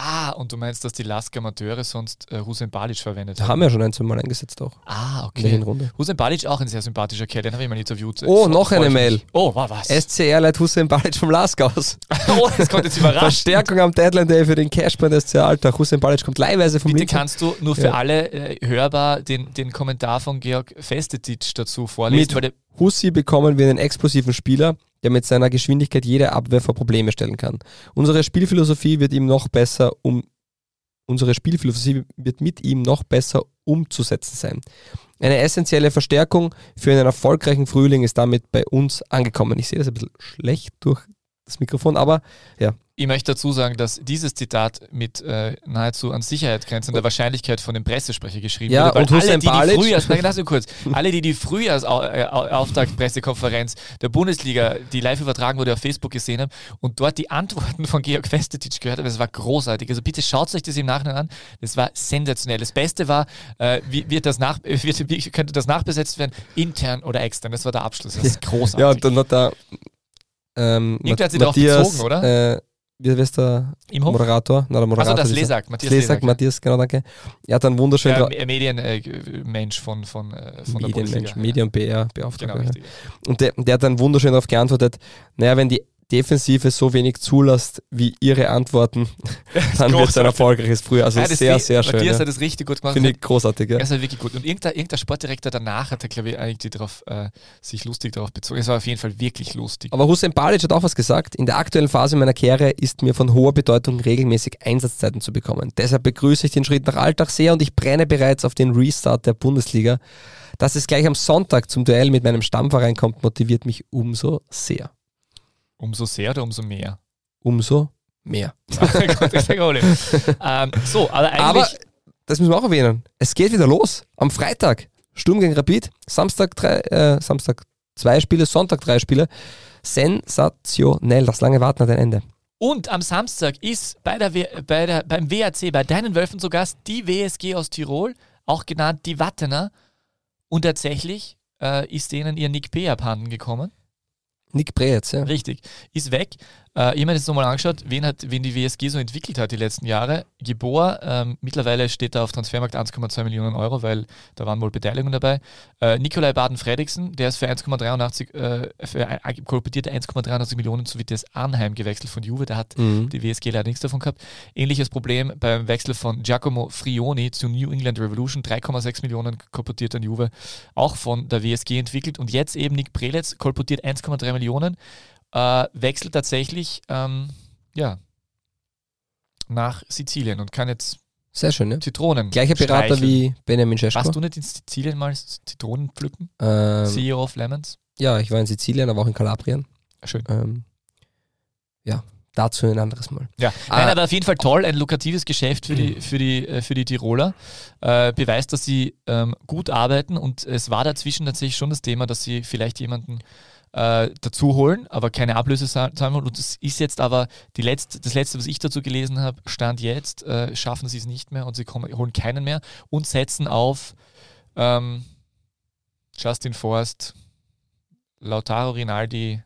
Ah, und du meinst, dass die Lask Amateure sonst äh, Hussein Balic verwendet haben wir ja schon ein, zwei Mal eingesetzt auch. Ah, In der okay. Hinrunde. Hussein Balic auch ein sehr sympathischer Kerl, den habe ich mal interviewt. Oh, Fre- noch eine. Mail. Oh, wa- was? SCR leitet Hussein Balic vom Lask aus. oh, das kommt jetzt überraschend. Verstärkung am Deadline Day für den Cashburn des SCR Alltag. Hussein Balic kommt leihweise vom Bitte Winter. kannst du nur für Ja. alle äh, hörbar den, den Kommentar von Georg Festetic dazu vorlesen. Mit weil der, Hussi bekommen wir einen explosiven Spieler, der mit seiner Geschwindigkeit jede Abwehr vor Probleme stellen kann. Unsere Spielphilosophie wird ihm noch besser um unsere Spielphilosophie wird mit ihm noch besser umzusetzen sein. Eine essentielle Verstärkung für einen erfolgreichen Frühling ist damit bei uns angekommen. Ich sehe das ein bisschen schlecht durch das Mikrofon, aber ich möchte dazu sagen, dass dieses Zitat mit äh, nahezu an Sicherheit grenzender Wahrscheinlichkeit von dem Pressesprecher geschrieben Ja, wurde. und alle, die die Frühjahrs, nein, lass mich kurz, alle, die die Frühjahrsauftaktpressekonferenz der Bundesliga, die live übertragen wurde auf Facebook gesehen haben und dort die Antworten von Georg Festetic gehört haben, das war großartig. Also bitte schaut euch das im Nachhinein an. Das war sensationell. Das Beste war, äh, wie, wird das nach, wird, wie könnte das nachbesetzt werden, intern oder extern. Das war der Abschluss. Das ist großartig. ja, und dann hat da ähm, Irgendwer hat sich Matt- drauf bezogen, oder? Äh, wie ist der Im Hof? Moderator? Na, der Moderator Also das Lesak, Matthias Lesak. Matthias, genau, danke. Er hat dann wunderschön Me- Medienmensch von, von, äh, von der Medienmensch, Bundesliga. Medien- und Genau, und der, der hat dann wunderschön darauf geantwortet, naja, wenn die Defensive so wenig zulässt wie ihre Antworten, dann wird es ein erfolgreiches Frühjahr. Also das sehr, sehr schön. Matthias Ja. hat das richtig gut gemacht. Finde ich großartig. Ja. Das war wirklich gut. Und irgendein, irgendein Sportdirektor danach hat, er, glaube ich, eigentlich darauf, äh, sich lustig darauf bezogen. Es war auf jeden Fall wirklich lustig. Aber Hussein Balic hat auch was gesagt. In der aktuellen Phase meiner Karriere ist mir von hoher Bedeutung, regelmäßig Einsatzzeiten zu bekommen. Deshalb begrüße ich den Schritt nach Alltag sehr und ich brenne bereits auf den Restart der Bundesliga. Dass es gleich am Sonntag zum Duell mit meinem Stammverein kommt, motiviert mich umso sehr. Umso sehr oder umso mehr? Umso mehr. Ähm, so, aber eigentlich. Aber das müssen wir auch erwähnen. Es geht wieder los. Am Freitag. Sturm gegen Rapid. Samstag drei, äh, Samstag zwei Spiele, Sonntag drei Spiele. Sensationell. Das lange Warten hat ein Ende. und am Samstag ist bei der, bei der, beim WAC, bei deinen Wölfen zu Gast, die WSG aus Tirol, auch genannt die Wattener. Und tatsächlich äh, ist denen ihr Nick P. abhanden gekommen. Nick Preetz, ja. Richtig, ist weg. Äh, ich habe mir jetzt nochmal angeschaut, wen, hat, wen die WSG so entwickelt hat die letzten Jahre. Geboa, ähm, mittlerweile steht da auf Transfermarkt 1,2 Millionen Euro, weil da waren wohl Beteiligungen dabei. Äh, Nikolai Baden-Fredriksen, der ist für 1,83, äh, für kolportierte 1,83 Millionen zu Vitesse Arnheim gewechselt von Juve. Da hat Mhm. die WSG leider nichts davon gehabt. Ähnliches Problem beim Wechsel von Giacomo Frioni zu New England Revolution. 3,6 Millionen kolportiert an Juve, auch von der WSG entwickelt. Und jetzt eben Nick Prelitz kolportiert 1,3 Millionen, äh, wechselt tatsächlich ähm, ja, nach Sizilien und kann jetzt Sehr schön, ja. Zitronen Gleicher Berater streicheln. wie Benjamin Cesko. Warst du nicht in Sizilien mal Zitronen pflücken? Ähm, CEO of Lemons? ja, ich war in Sizilien, aber auch in Kalabrien. Schön. Ähm, ja, dazu ein anderes Mal. Ja, Ah. nein, aber auf jeden Fall toll, ein lukratives Geschäft für die, für die, äh, für die Tiroler. Äh, beweist, dass sie ähm, gut arbeiten und es war dazwischen tatsächlich schon das Thema, dass sie vielleicht jemanden äh, dazu holen, aber keine Ablöse wollen. Und das ist jetzt aber die letzte, das letzte, was ich dazu gelesen habe, stand jetzt, äh, schaffen sie es nicht mehr und sie kommen, holen keinen mehr und setzen auf ähm, Justin Forst, Lautaro Rinaldi,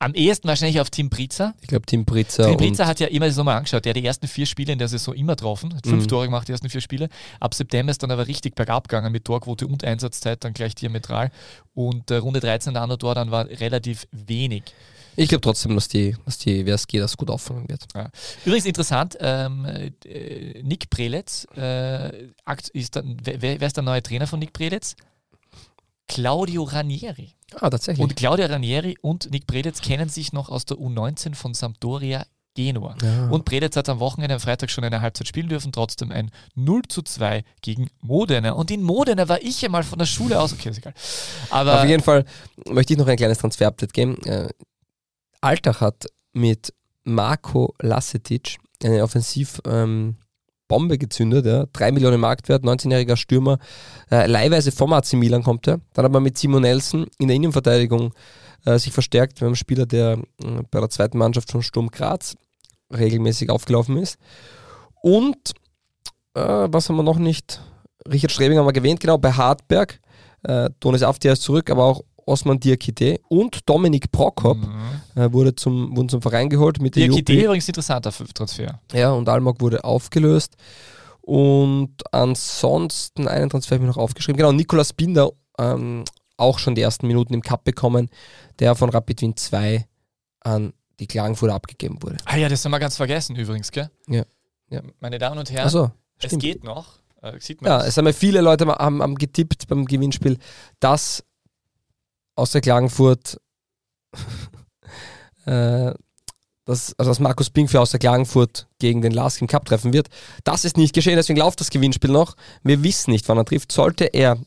am ehesten wahrscheinlich auf Tim Priza. Ich glaube, Tim Pritzer Tim Pritzer hat ja immer das nochmal angeschaut. Der hat die ersten vier Spiele in der Saison immer getroffen. Hat fünf Mhm. Tore gemacht, die ersten vier Spiele. Ab September ist dann aber richtig bergab gegangen mit Torquote und Einsatzzeit dann gleich diametral. Und äh, Runde 13 der andere Tor dann war relativ wenig. ich glaube trotzdem, dass die, dass die WSG das gut auffangen wird. Übrigens interessant, ähm, äh, Nick Preletz, äh, ist dann, wer, wer ist der neue Trainer von Nick Preletz? Claudio Ranieri. Ah, tatsächlich. Und Claudio Ranieri und Nick Preletz kennen sich noch aus der U19 von Sampdoria Genua. ja. Und Predetz hat am Wochenende, am Freitag schon eine Halbzeit spielen dürfen, trotzdem ein 0 zu 2 gegen Modena. Und in Modena war ich ja mal von der Schule aus. Okay, ist egal. Aber Auf jeden Fall möchte ich noch ein kleines Transfer-Update geben. Äh, Alltag hat mit Marco Lasetic eine Offensivbombe ähm, Bombe gezündet. Ja. 3 Millionen Marktwert, 19-jähriger Stürmer. Äh, leihweise vom AC Milan kommt er. Dann hat man mit Simon Nelson in der Innenverteidigung äh, sich verstärkt. Wir haben einen Spieler, der äh, bei der zweiten Mannschaft von Sturm Graz regelmäßig aufgelaufen ist. Und äh, was haben wir noch nicht? Richard Strebing haben wir gewähnt, genau, bei Hartberg. Äh, Donis Aftia ist zurück, aber auch Osman Diakite und Dominik Prokop Mhm. äh, wurde zum, wurden zum Verein geholt mit. Idee übrigens interessanter Transfer. Ja, und Almog wurde aufgelöst. Und ansonsten einen Transfer habe ich noch aufgeschrieben. Genau, Nikolaus Binder, ähm, auch schon die ersten Minuten im Cup bekommen, der von Rapid Wien 2 an die Klagenfurter abgegeben wurde. Ah ja, das haben wir ganz vergessen übrigens, gell? Ja. Ja. Meine Damen und Herren, Also, es geht noch. Äh, sieht man Ja, es haben ja viele Leute mal- haben, haben getippt beim Gewinnspiel, dass aus der Klagenfurt, äh, dass, also dass Markus Pink für aus der Klagenfurt gegen den Lask im Cup treffen wird. Das ist nicht geschehen, deswegen läuft das Gewinnspiel noch. Wir wissen nicht, wann er trifft. Sollte er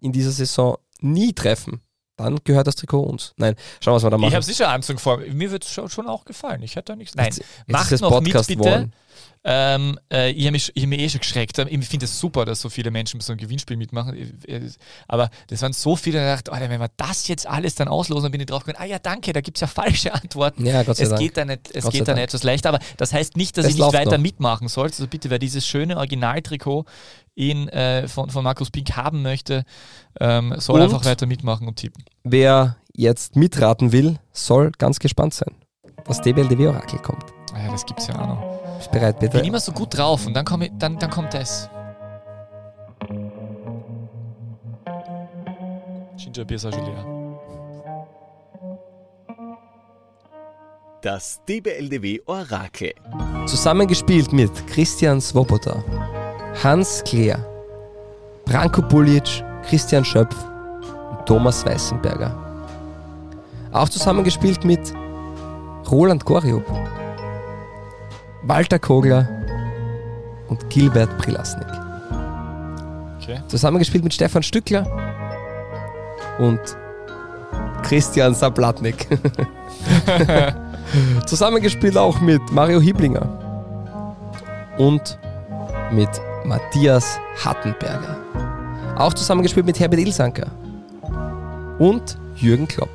in dieser Saison nie treffen, dann gehört das Trikot uns. Nein, schauen wir, was wir da machen. Ich habe sicher Anzug vor. Mir wird es schon, schon auch gefallen. Ich hätte da nichts. Nein, Jetzt- jetzt macht noch Podcast mit, bitte. worden. Ähm, äh, ich habe mich, ich hab mich eh schon geschreckt. Ich finde es super, dass so viele Menschen bei so einem Gewinnspiel mitmachen. Aber das waren so viele, da dachte Alter, wenn wir das jetzt alles dann auslosen, dann bin ich drauf gekommen, ah ja, danke, da gibt es ja falsche Antworten. Ja, Gott sei Es Dank. geht dann, nicht, es Gott geht dann Dank. etwas leichter, aber das heißt nicht, dass Es ich nicht weiter noch. mitmachen soll. Also bitte, wer dieses schöne Originaltrikot in, äh, von, von Markus Pink haben möchte, ähm, soll Und? einfach weiter mitmachen und tippen. Wer jetzt mitraten will, soll ganz gespannt sein. Das DBLDW-Orakel kommt. Ah ja, das gibt's ja auch noch. Bist bereit, Ich bitte? bin immer so gut drauf und dann, komm ich, dann, dann kommt das. Ginger ist auch schon leer. Das DBLDW Orakel. Zusammengespielt mit Christian Swoboda, Hans Kleer, Branko Bulic, Christian Schöpf und Thomas Weißenberger. Auch zusammengespielt mit Roland Goriub, Walter Kogler und Gilbert Prilasnik. Okay. Zusammengespielt mit Stefan Stückler und Christian Sablatnik. Zusammengespielt auch mit Mario Hiblinger und mit Matthias Hattenberger. Auch zusammengespielt mit Herbert Ilsanker und Jürgen Klopp.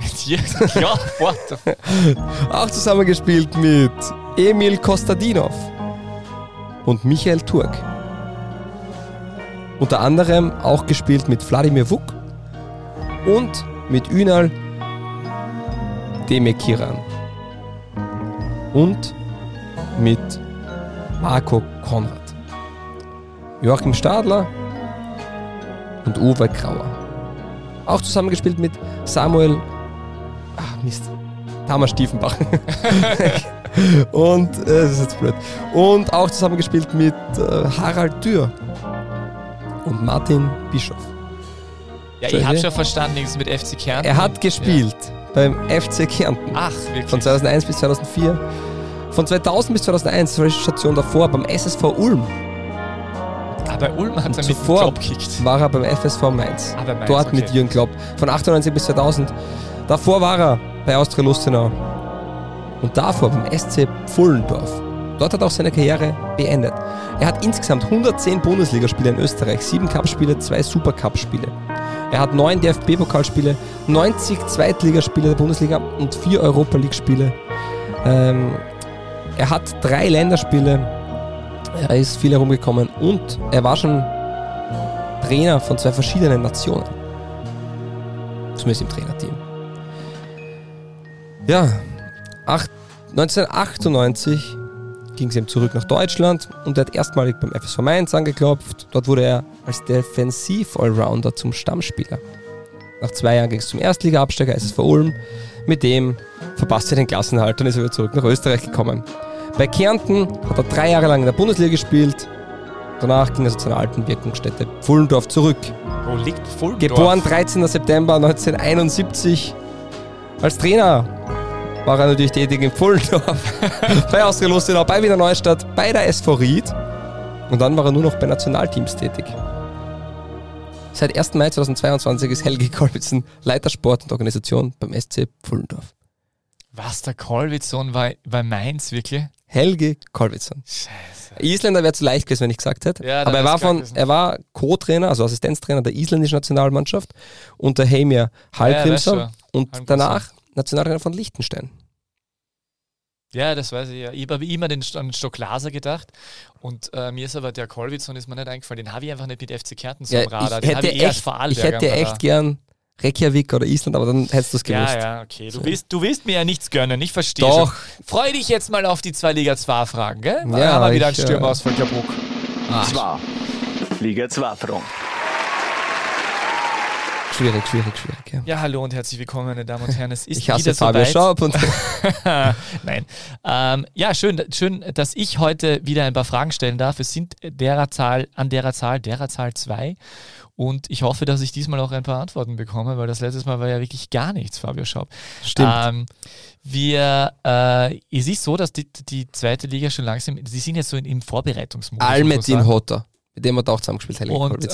ja, what the Auch zusammengespielt mit Emil Kostadinov und Michael Turk. Unter anderem auch gespielt mit Wladimir Vuk und mit Ünal Demekiran und mit Marco Konrad, Joachim Stadler und Uwe Grauer. Auch zusammengespielt mit Samuel Ach, Mist. Thomas Stiefenbach. und, äh, das ist jetzt blöd. Und auch zusammengespielt mit äh, Harald Dürr und Martin Bischof. Ja, ich habe ja. schon verstanden, nichts mit FC Kärnten. Er hat gespielt beim FC Kärnten Ja. Ach, wirklich. von 2001 bis 2004. Von 2000 bis 2001, zur Station davor, beim SSV Ulm, ah, bei Ulm hat er mit zuvor Job gekickt. war er beim FSV Mainz. Ah, bei Mainz, Dort okay. mit Jürgen Klopp. Von 98 bis 2000. Davor war er bei Austria Lustenau. Und davor beim SC Pfullendorf. Dort hat er auch seine Karriere beendet. Er hat insgesamt 110 Bundesligaspiele in Österreich, 7 Cup-Spiele, 2 Supercup-Spiele. Er hat 9 DFB-Pokalspiele, 90 Zweitligaspiele der Bundesliga und 4 Europa League-Spiele. Ähm, er hat 3 Länderspiele. Er ist viel herumgekommen und er war schon Trainer von zwei verschiedenen Nationen. Zumindest im Trainerteam. Ja, acht, 1998 ging es ihm zurück nach Deutschland und er hat erstmalig beim FSV Mainz angeklopft. Dort wurde er als Defensiv-Allrounder zum Stammspieler. Nach zwei Jahren ging es zum Erstliga-Absteiger SSV Ulm. Mit dem verpasste er den Klassenhalt und ist wieder zurück nach Österreich gekommen. Bei Kärnten hat er drei Jahre lang in der Bundesliga gespielt. Danach ging er zu seiner alten Wirkungsstätte Pfullendorf zurück. Wo liegt Fulmdorf? Geboren 13. September 1971. Als Trainer war er natürlich tätig in Pfullendorf, bei Austria Lustenau, bei Wiener Neustadt, bei der SV Ried. Und dann war er nur noch bei Nationalteams tätig. Seit 1. Mai 2022 ist Helge Kolbitzen Leiter Sport und Organisation beim SC Pfullendorf. Was, der Kolwitzson war bei Mainz, wirklich? Helge Kolbitzen. Scheiße. Isländer wäre zu leicht gewesen, wenn ich gesagt hätte. Ja, Aber er war, von, gewesen. er war Co-Trainer, also Assistenztrainer der isländischen Nationalmannschaft unter Heimir Hallgrimsson Ja, und Hallgrímsson. danach Nationaltrainer von Liechtenstein. Ja, das weiß ich ja. Ich habe immer den, an den Stock Laser gedacht und äh, mir ist aber der Kolwitzson ist mir nicht eingefallen. Den habe ich einfach nicht mit FC Kärnten so Ja, Radar. ich Den habe hätte ich eher als echt, ich hätte echt gern Reykjavik oder Island, aber dann hättest du es gewusst. Ja, ja, okay. Du, So. willst, du willst mir ja nichts gönnen, ich verstehe Doch. schon. Freu dich jetzt mal auf die zwei Liga 2 Fragen, gell? Ja, haben wir wieder ich, einen äh, Stürmer aus Völkerbruck. Zwei. Liga 2 Fragen. Schwierig, schwierig, schwierig. Ja. Ja, hallo und herzlich willkommen, meine Damen und Herren. Es ist Ich hasse wieder Fabio. Schaub und Nein. Ähm, ja, schön, schön, dass ich heute wieder ein paar Fragen stellen darf. Es sind derer Zahl, an derer Zahl, derer Zahl zwei. Und ich hoffe, dass ich diesmal auch ein paar Antworten bekomme, weil das letztes Mal war ja wirklich gar nichts, Fabio Schaub. stimmt. Ähm, wir, äh, es ist so, dass die, die zweite Liga schon langsam, sie sind jetzt so in, im Vorbereitungsmodus. Almetin. Hotter, mit dem hat auch zusammengespielt. Helge Und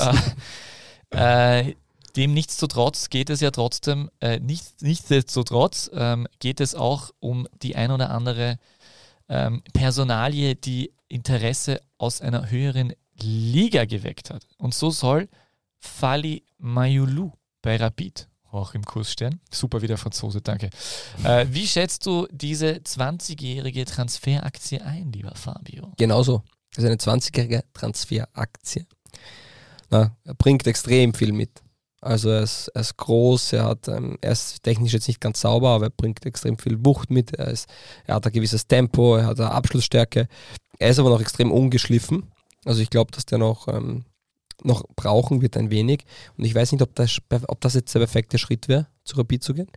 äh, äh, dem nichtsdestotrotz geht es ja trotzdem, äh, nicht, nichtsdestotrotz ähm, geht es auch um die ein oder andere ähm, Personalie, die Interesse aus einer höheren Liga geweckt hat. Und so soll Fali Mayulu bei Rapid auch im Kurs stehen. Super wie der Franzose, danke. Äh, wie schätzt du diese 20-jährige Transferaktie ein, lieber Fabio? Genauso. Das ist eine 20-jährige Transferaktie. Na, er bringt extrem viel mit. Also er ist, er ist groß, er, hat, ähm, er ist technisch jetzt nicht ganz sauber, aber er bringt extrem viel Wucht mit. Er, ist, er hat ein gewisses Tempo, er hat eine Abschlussstärke. Er ist aber noch extrem ungeschliffen. Also ich glaube, dass der noch, ähm, noch brauchen wird ein wenig. Und ich weiß nicht, ob das, ob das jetzt der perfekte Schritt wäre, zu Rapid zu gehen.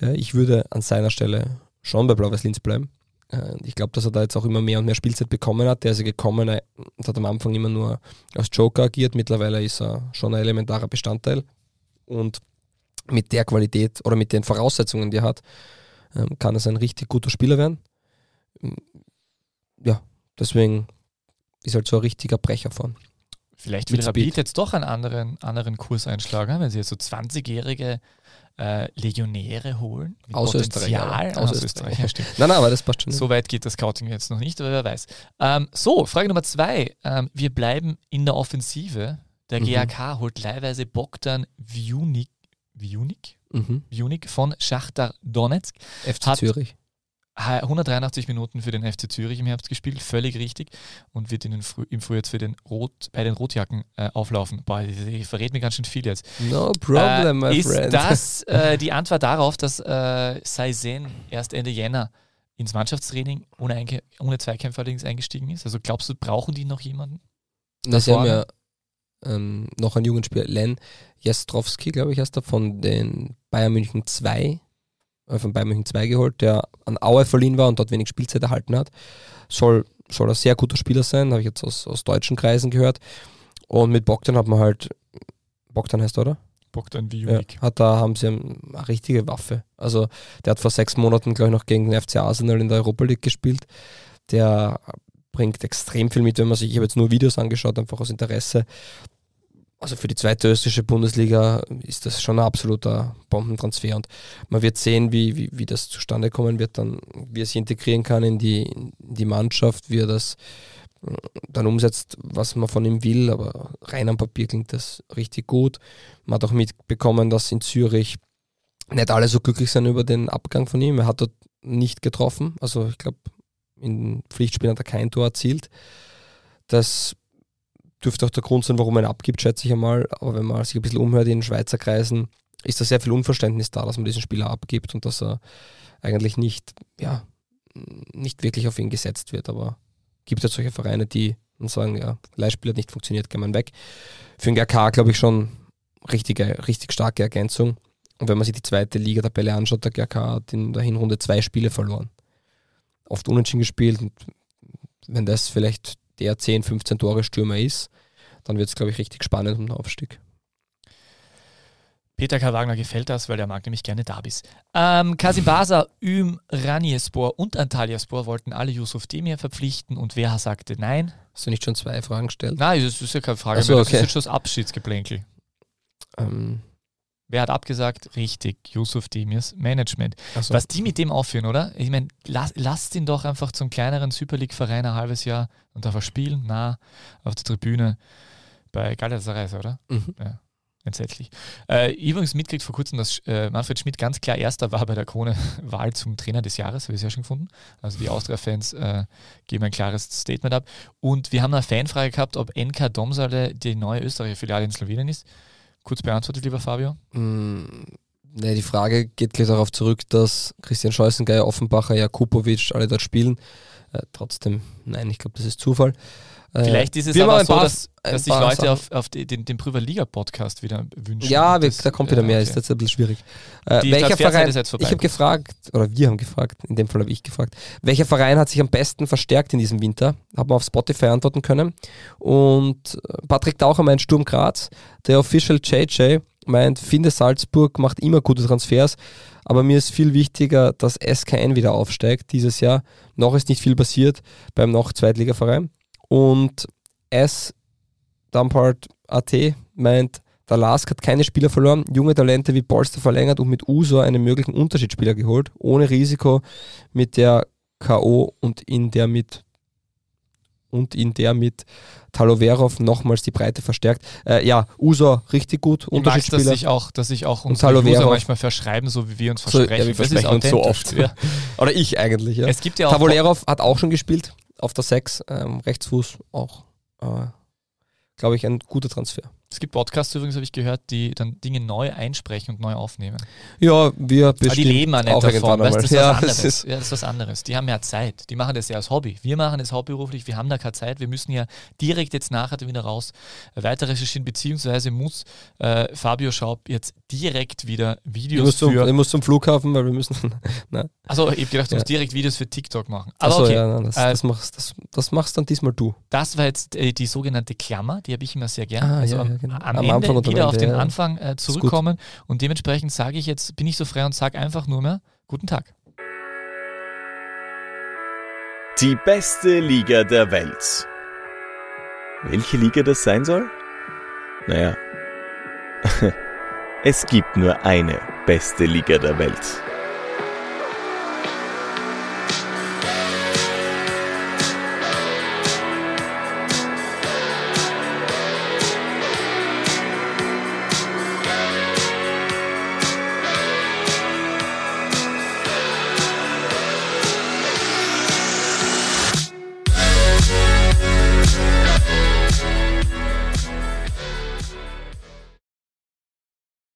Äh, ich würde an seiner Stelle schon bei Blau-Weiß Linz bleiben. Äh, Ich glaube, dass er da jetzt auch immer mehr und mehr Spielzeit bekommen hat. Der ist ja gekommen äh, und hat am Anfang immer nur als Joker agiert. Mittlerweile ist er schon ein elementarer Bestandteil. Und mit der Qualität oder mit den Voraussetzungen, die er hat, ähm, kann es ein richtig guter Spieler werden. Ähm, Ja, deswegen ist halt so ein richtiger Brecher von. Vielleicht will Rapid jetzt doch einen anderen, anderen Kurs einschlagen, wenn sie jetzt so 20-jährige äh, Legionäre holen. Aus Potenzial. Österreich. Aus, Aus Österreich, Österreich. ja. Nein, nein, aber das passt schon. So weit geht das Scouting jetzt noch nicht, aber wer weiß. Ähm, so, Frage Nummer zwei. Ähm, wir bleiben in der Offensive. Der Mhm. GAK holt leihweise Bogdan Vjunik, Vjunik? Mhm. Vjunik von Schachtar Donetsk. FC Zürich. Ha- 183 Minuten für den FC Zürich im Herbst gespielt, völlig richtig. Und wird in den Früh, im Frühjahr jetzt für den Rot, bei den Rotjacken äh, auflaufen. Boah, ich, ich verrät mir ganz schön viel jetzt. No problem, äh, my ist friend. das äh, die Antwort darauf, dass äh, Saizen erst Ende Jänner ins Mannschaftstraining ohne, Einkä ohne Zweikämpfer allerdings eingestiegen ist? Also glaubst du, brauchen die noch jemanden? Na, sie haben ja ähm, noch einen Jugendspieler, Len Jastrowski, glaube ich, heißt er, von den Bayern München 2, äh, von Bayern München 2 geholt, der an Aue verliehen war und dort wenig Spielzeit erhalten hat. Soll, soll ein sehr guter Spieler sein, habe ich jetzt aus, aus deutschen Kreisen gehört. Und mit Bogdan hat man halt, Bogdan heißt er, oder? Bogdan Ja, Vjunik. hat da haben sie eine richtige Waffe. Also der hat vor sechs Monaten, glaube ich, noch gegen den FC Arsenal in der Europa League gespielt. Der bringt extrem viel mit, wenn man sich, ich habe jetzt nur Videos angeschaut, einfach aus Interesse. Also für die zweite österreichische Bundesliga ist das schon ein absoluter Bombentransfer und man wird sehen, wie, wie, wie das zustande kommen wird, dann, wie er sich integrieren kann in die, in die Mannschaft, wie er das äh, dann umsetzt, was man von ihm will, aber rein am Papier klingt das richtig gut. Man hat auch mitbekommen, dass in Zürich nicht alle so glücklich sind über den Abgang von ihm. Er hat dort nicht getroffen. Also ich glaube, in Pflichtspielen hat er kein Tor erzielt. Das dürfte auch der Grund sein, warum ihn abgibt, schätze ich einmal. Aber wenn man sich ein bisschen umhört in Schweizer Kreisen, ist da sehr viel Unverständnis da, dass man diesen Spieler abgibt und dass er eigentlich nicht, ja, nicht wirklich auf ihn gesetzt wird. Aber gibt es solche Vereine, die und sagen, ja, Leihspiel hat nicht funktioniert, kann man weg. Für den GK glaube ich schon richtige, richtig starke Ergänzung. Und wenn man sich die zweite Liga-Tabelle anschaut, der GK hat in der Hinrunde zwei Spiele verloren. Oft unentschieden gespielt. Und wenn das vielleicht der 10, 15 Tore Stürmer ist, dann wird es, glaube ich, richtig spannend um den Aufstieg. Peter K. Wagner gefällt das, weil der mag nämlich gerne Derbys. Ähm, Kasim Basa, Üm, Raniespor und Antalyaspor wollten alle Yusuf Demir verpflichten und wer sagte nein? Hast du nicht schon zwei Fragen gestellt? Nein, das ist ja keine Frage so, mehr. Das okay. ist jetzt schon das Abschiedsgeplänkel. Ähm, Wer hat abgesagt? Richtig, Yusuf Demirs Management. also, Was die mit dem aufführen, oder? Ich meine, lass, lasst ihn doch einfach zum kleineren Super League-Verein ein halbes Jahr und darf er spielen, nah auf der Tribüne bei Galatasaray, oder? mhm. Entsetzlich. Äh, übrigens mitkriegt vor kurzem, dass äh, Manfred Schmidt ganz klar Erster war bei der Krone-Wahl zum Trainer des Jahres, habe ich sehr schön gefunden. Also die Austria-Fans äh, geben ein klares Statement ab. Und wir haben eine Fanfrage gehabt, ob NK Domsale die neue Österreicher Filiale in Slowenien ist. Kurz beantwortet, lieber Fabio? Mm, ne, die Frage geht gleich darauf zurück, dass Christian Scheußengeier, Offenbacher, Jakubovic alle dort spielen. Äh, trotzdem, nein, ich glaube, das ist Zufall. Äh, Vielleicht ist es wir aber so, paar- dass, dass sich Leute Sachen- auf, auf die, den, den Prüfer Liga Podcast wieder wünschen. Ja, das- da kommt wieder mehr, okay. ist jetzt ein bisschen schwierig. Äh, welcher Verein, ich habe gefragt, oder wir haben gefragt, in dem Fall habe ich gefragt, welcher Verein hat sich am besten verstärkt in diesem Winter? Haben wir auf Spotify antworten können. Und äh, Patrick Taucher meint Sturm Graz, der Official JJ meint, finde Salzburg macht immer gute Transfers, aber mir ist viel wichtiger, dass SKN wieder aufsteigt dieses Jahr. Noch ist nicht viel passiert beim noch Zweitligaverein. Und S. Dumpard AT meint, der Lask hat keine Spieler verloren, junge Talente wie Polster verlängert und mit Usor einen möglichen Unterschiedsspieler geholt, ohne Risiko mit der K.O. und in der mit und in der mit Taloverov nochmals die Breite verstärkt. Äh, ja, Usor richtig gut, Ich mag dass Unterschiedsspieler. sich auch, dass sich auch User Verhoff. manchmal verschreiben, so wie wir uns So, versprechen. ja, wir versprechen uns so oft. Ja. Oder ich eigentlich, ja. Es gibt ja auch Tavolerov hat auch schon gespielt, auf der 6, ähm, Rechtsfuß auch. Äh, Glaube ich, ein guter Transfer. Es gibt Podcasts übrigens, habe ich gehört, die dann Dinge neu einsprechen und neu aufnehmen. Ja, wir Aber die bestimmt leben auch nicht auch davon. Weißt, das, ist Ja, das anderes. ist- ja, das ist was anderes. Die haben ja Zeit. Die machen das ja als Hobby. Wir machen es hauptberuflich. Wir haben da keine Zeit. Wir müssen ja direkt jetzt nachher wieder raus äh, weiter recherchieren, beziehungsweise muss äh, Fabio Schaub jetzt direkt wieder Ich Videos muss, zum, für. ich muss zum Flughafen, weil wir müssen. Na, Also ich habe gedacht, du Ja. musst direkt Videos für TikTok machen. Aber achso, okay, ja, nein, das, Äh, das, machst, das, das machst dann diesmal du. das war jetzt äh, die sogenannte Klammer, die habe ich immer sehr gern. Ah, also ja, am, ja, genau. am, Am Ende Anfang wieder auf Ende, den ja. Anfang äh, zurückkommen und dementsprechend sage ich jetzt, bin ich so frei und sage einfach nur mehr, guten Tag. Die beste Liga der Welt. Welche Liga das sein soll? Naja, es gibt nur eine beste Liga der Welt.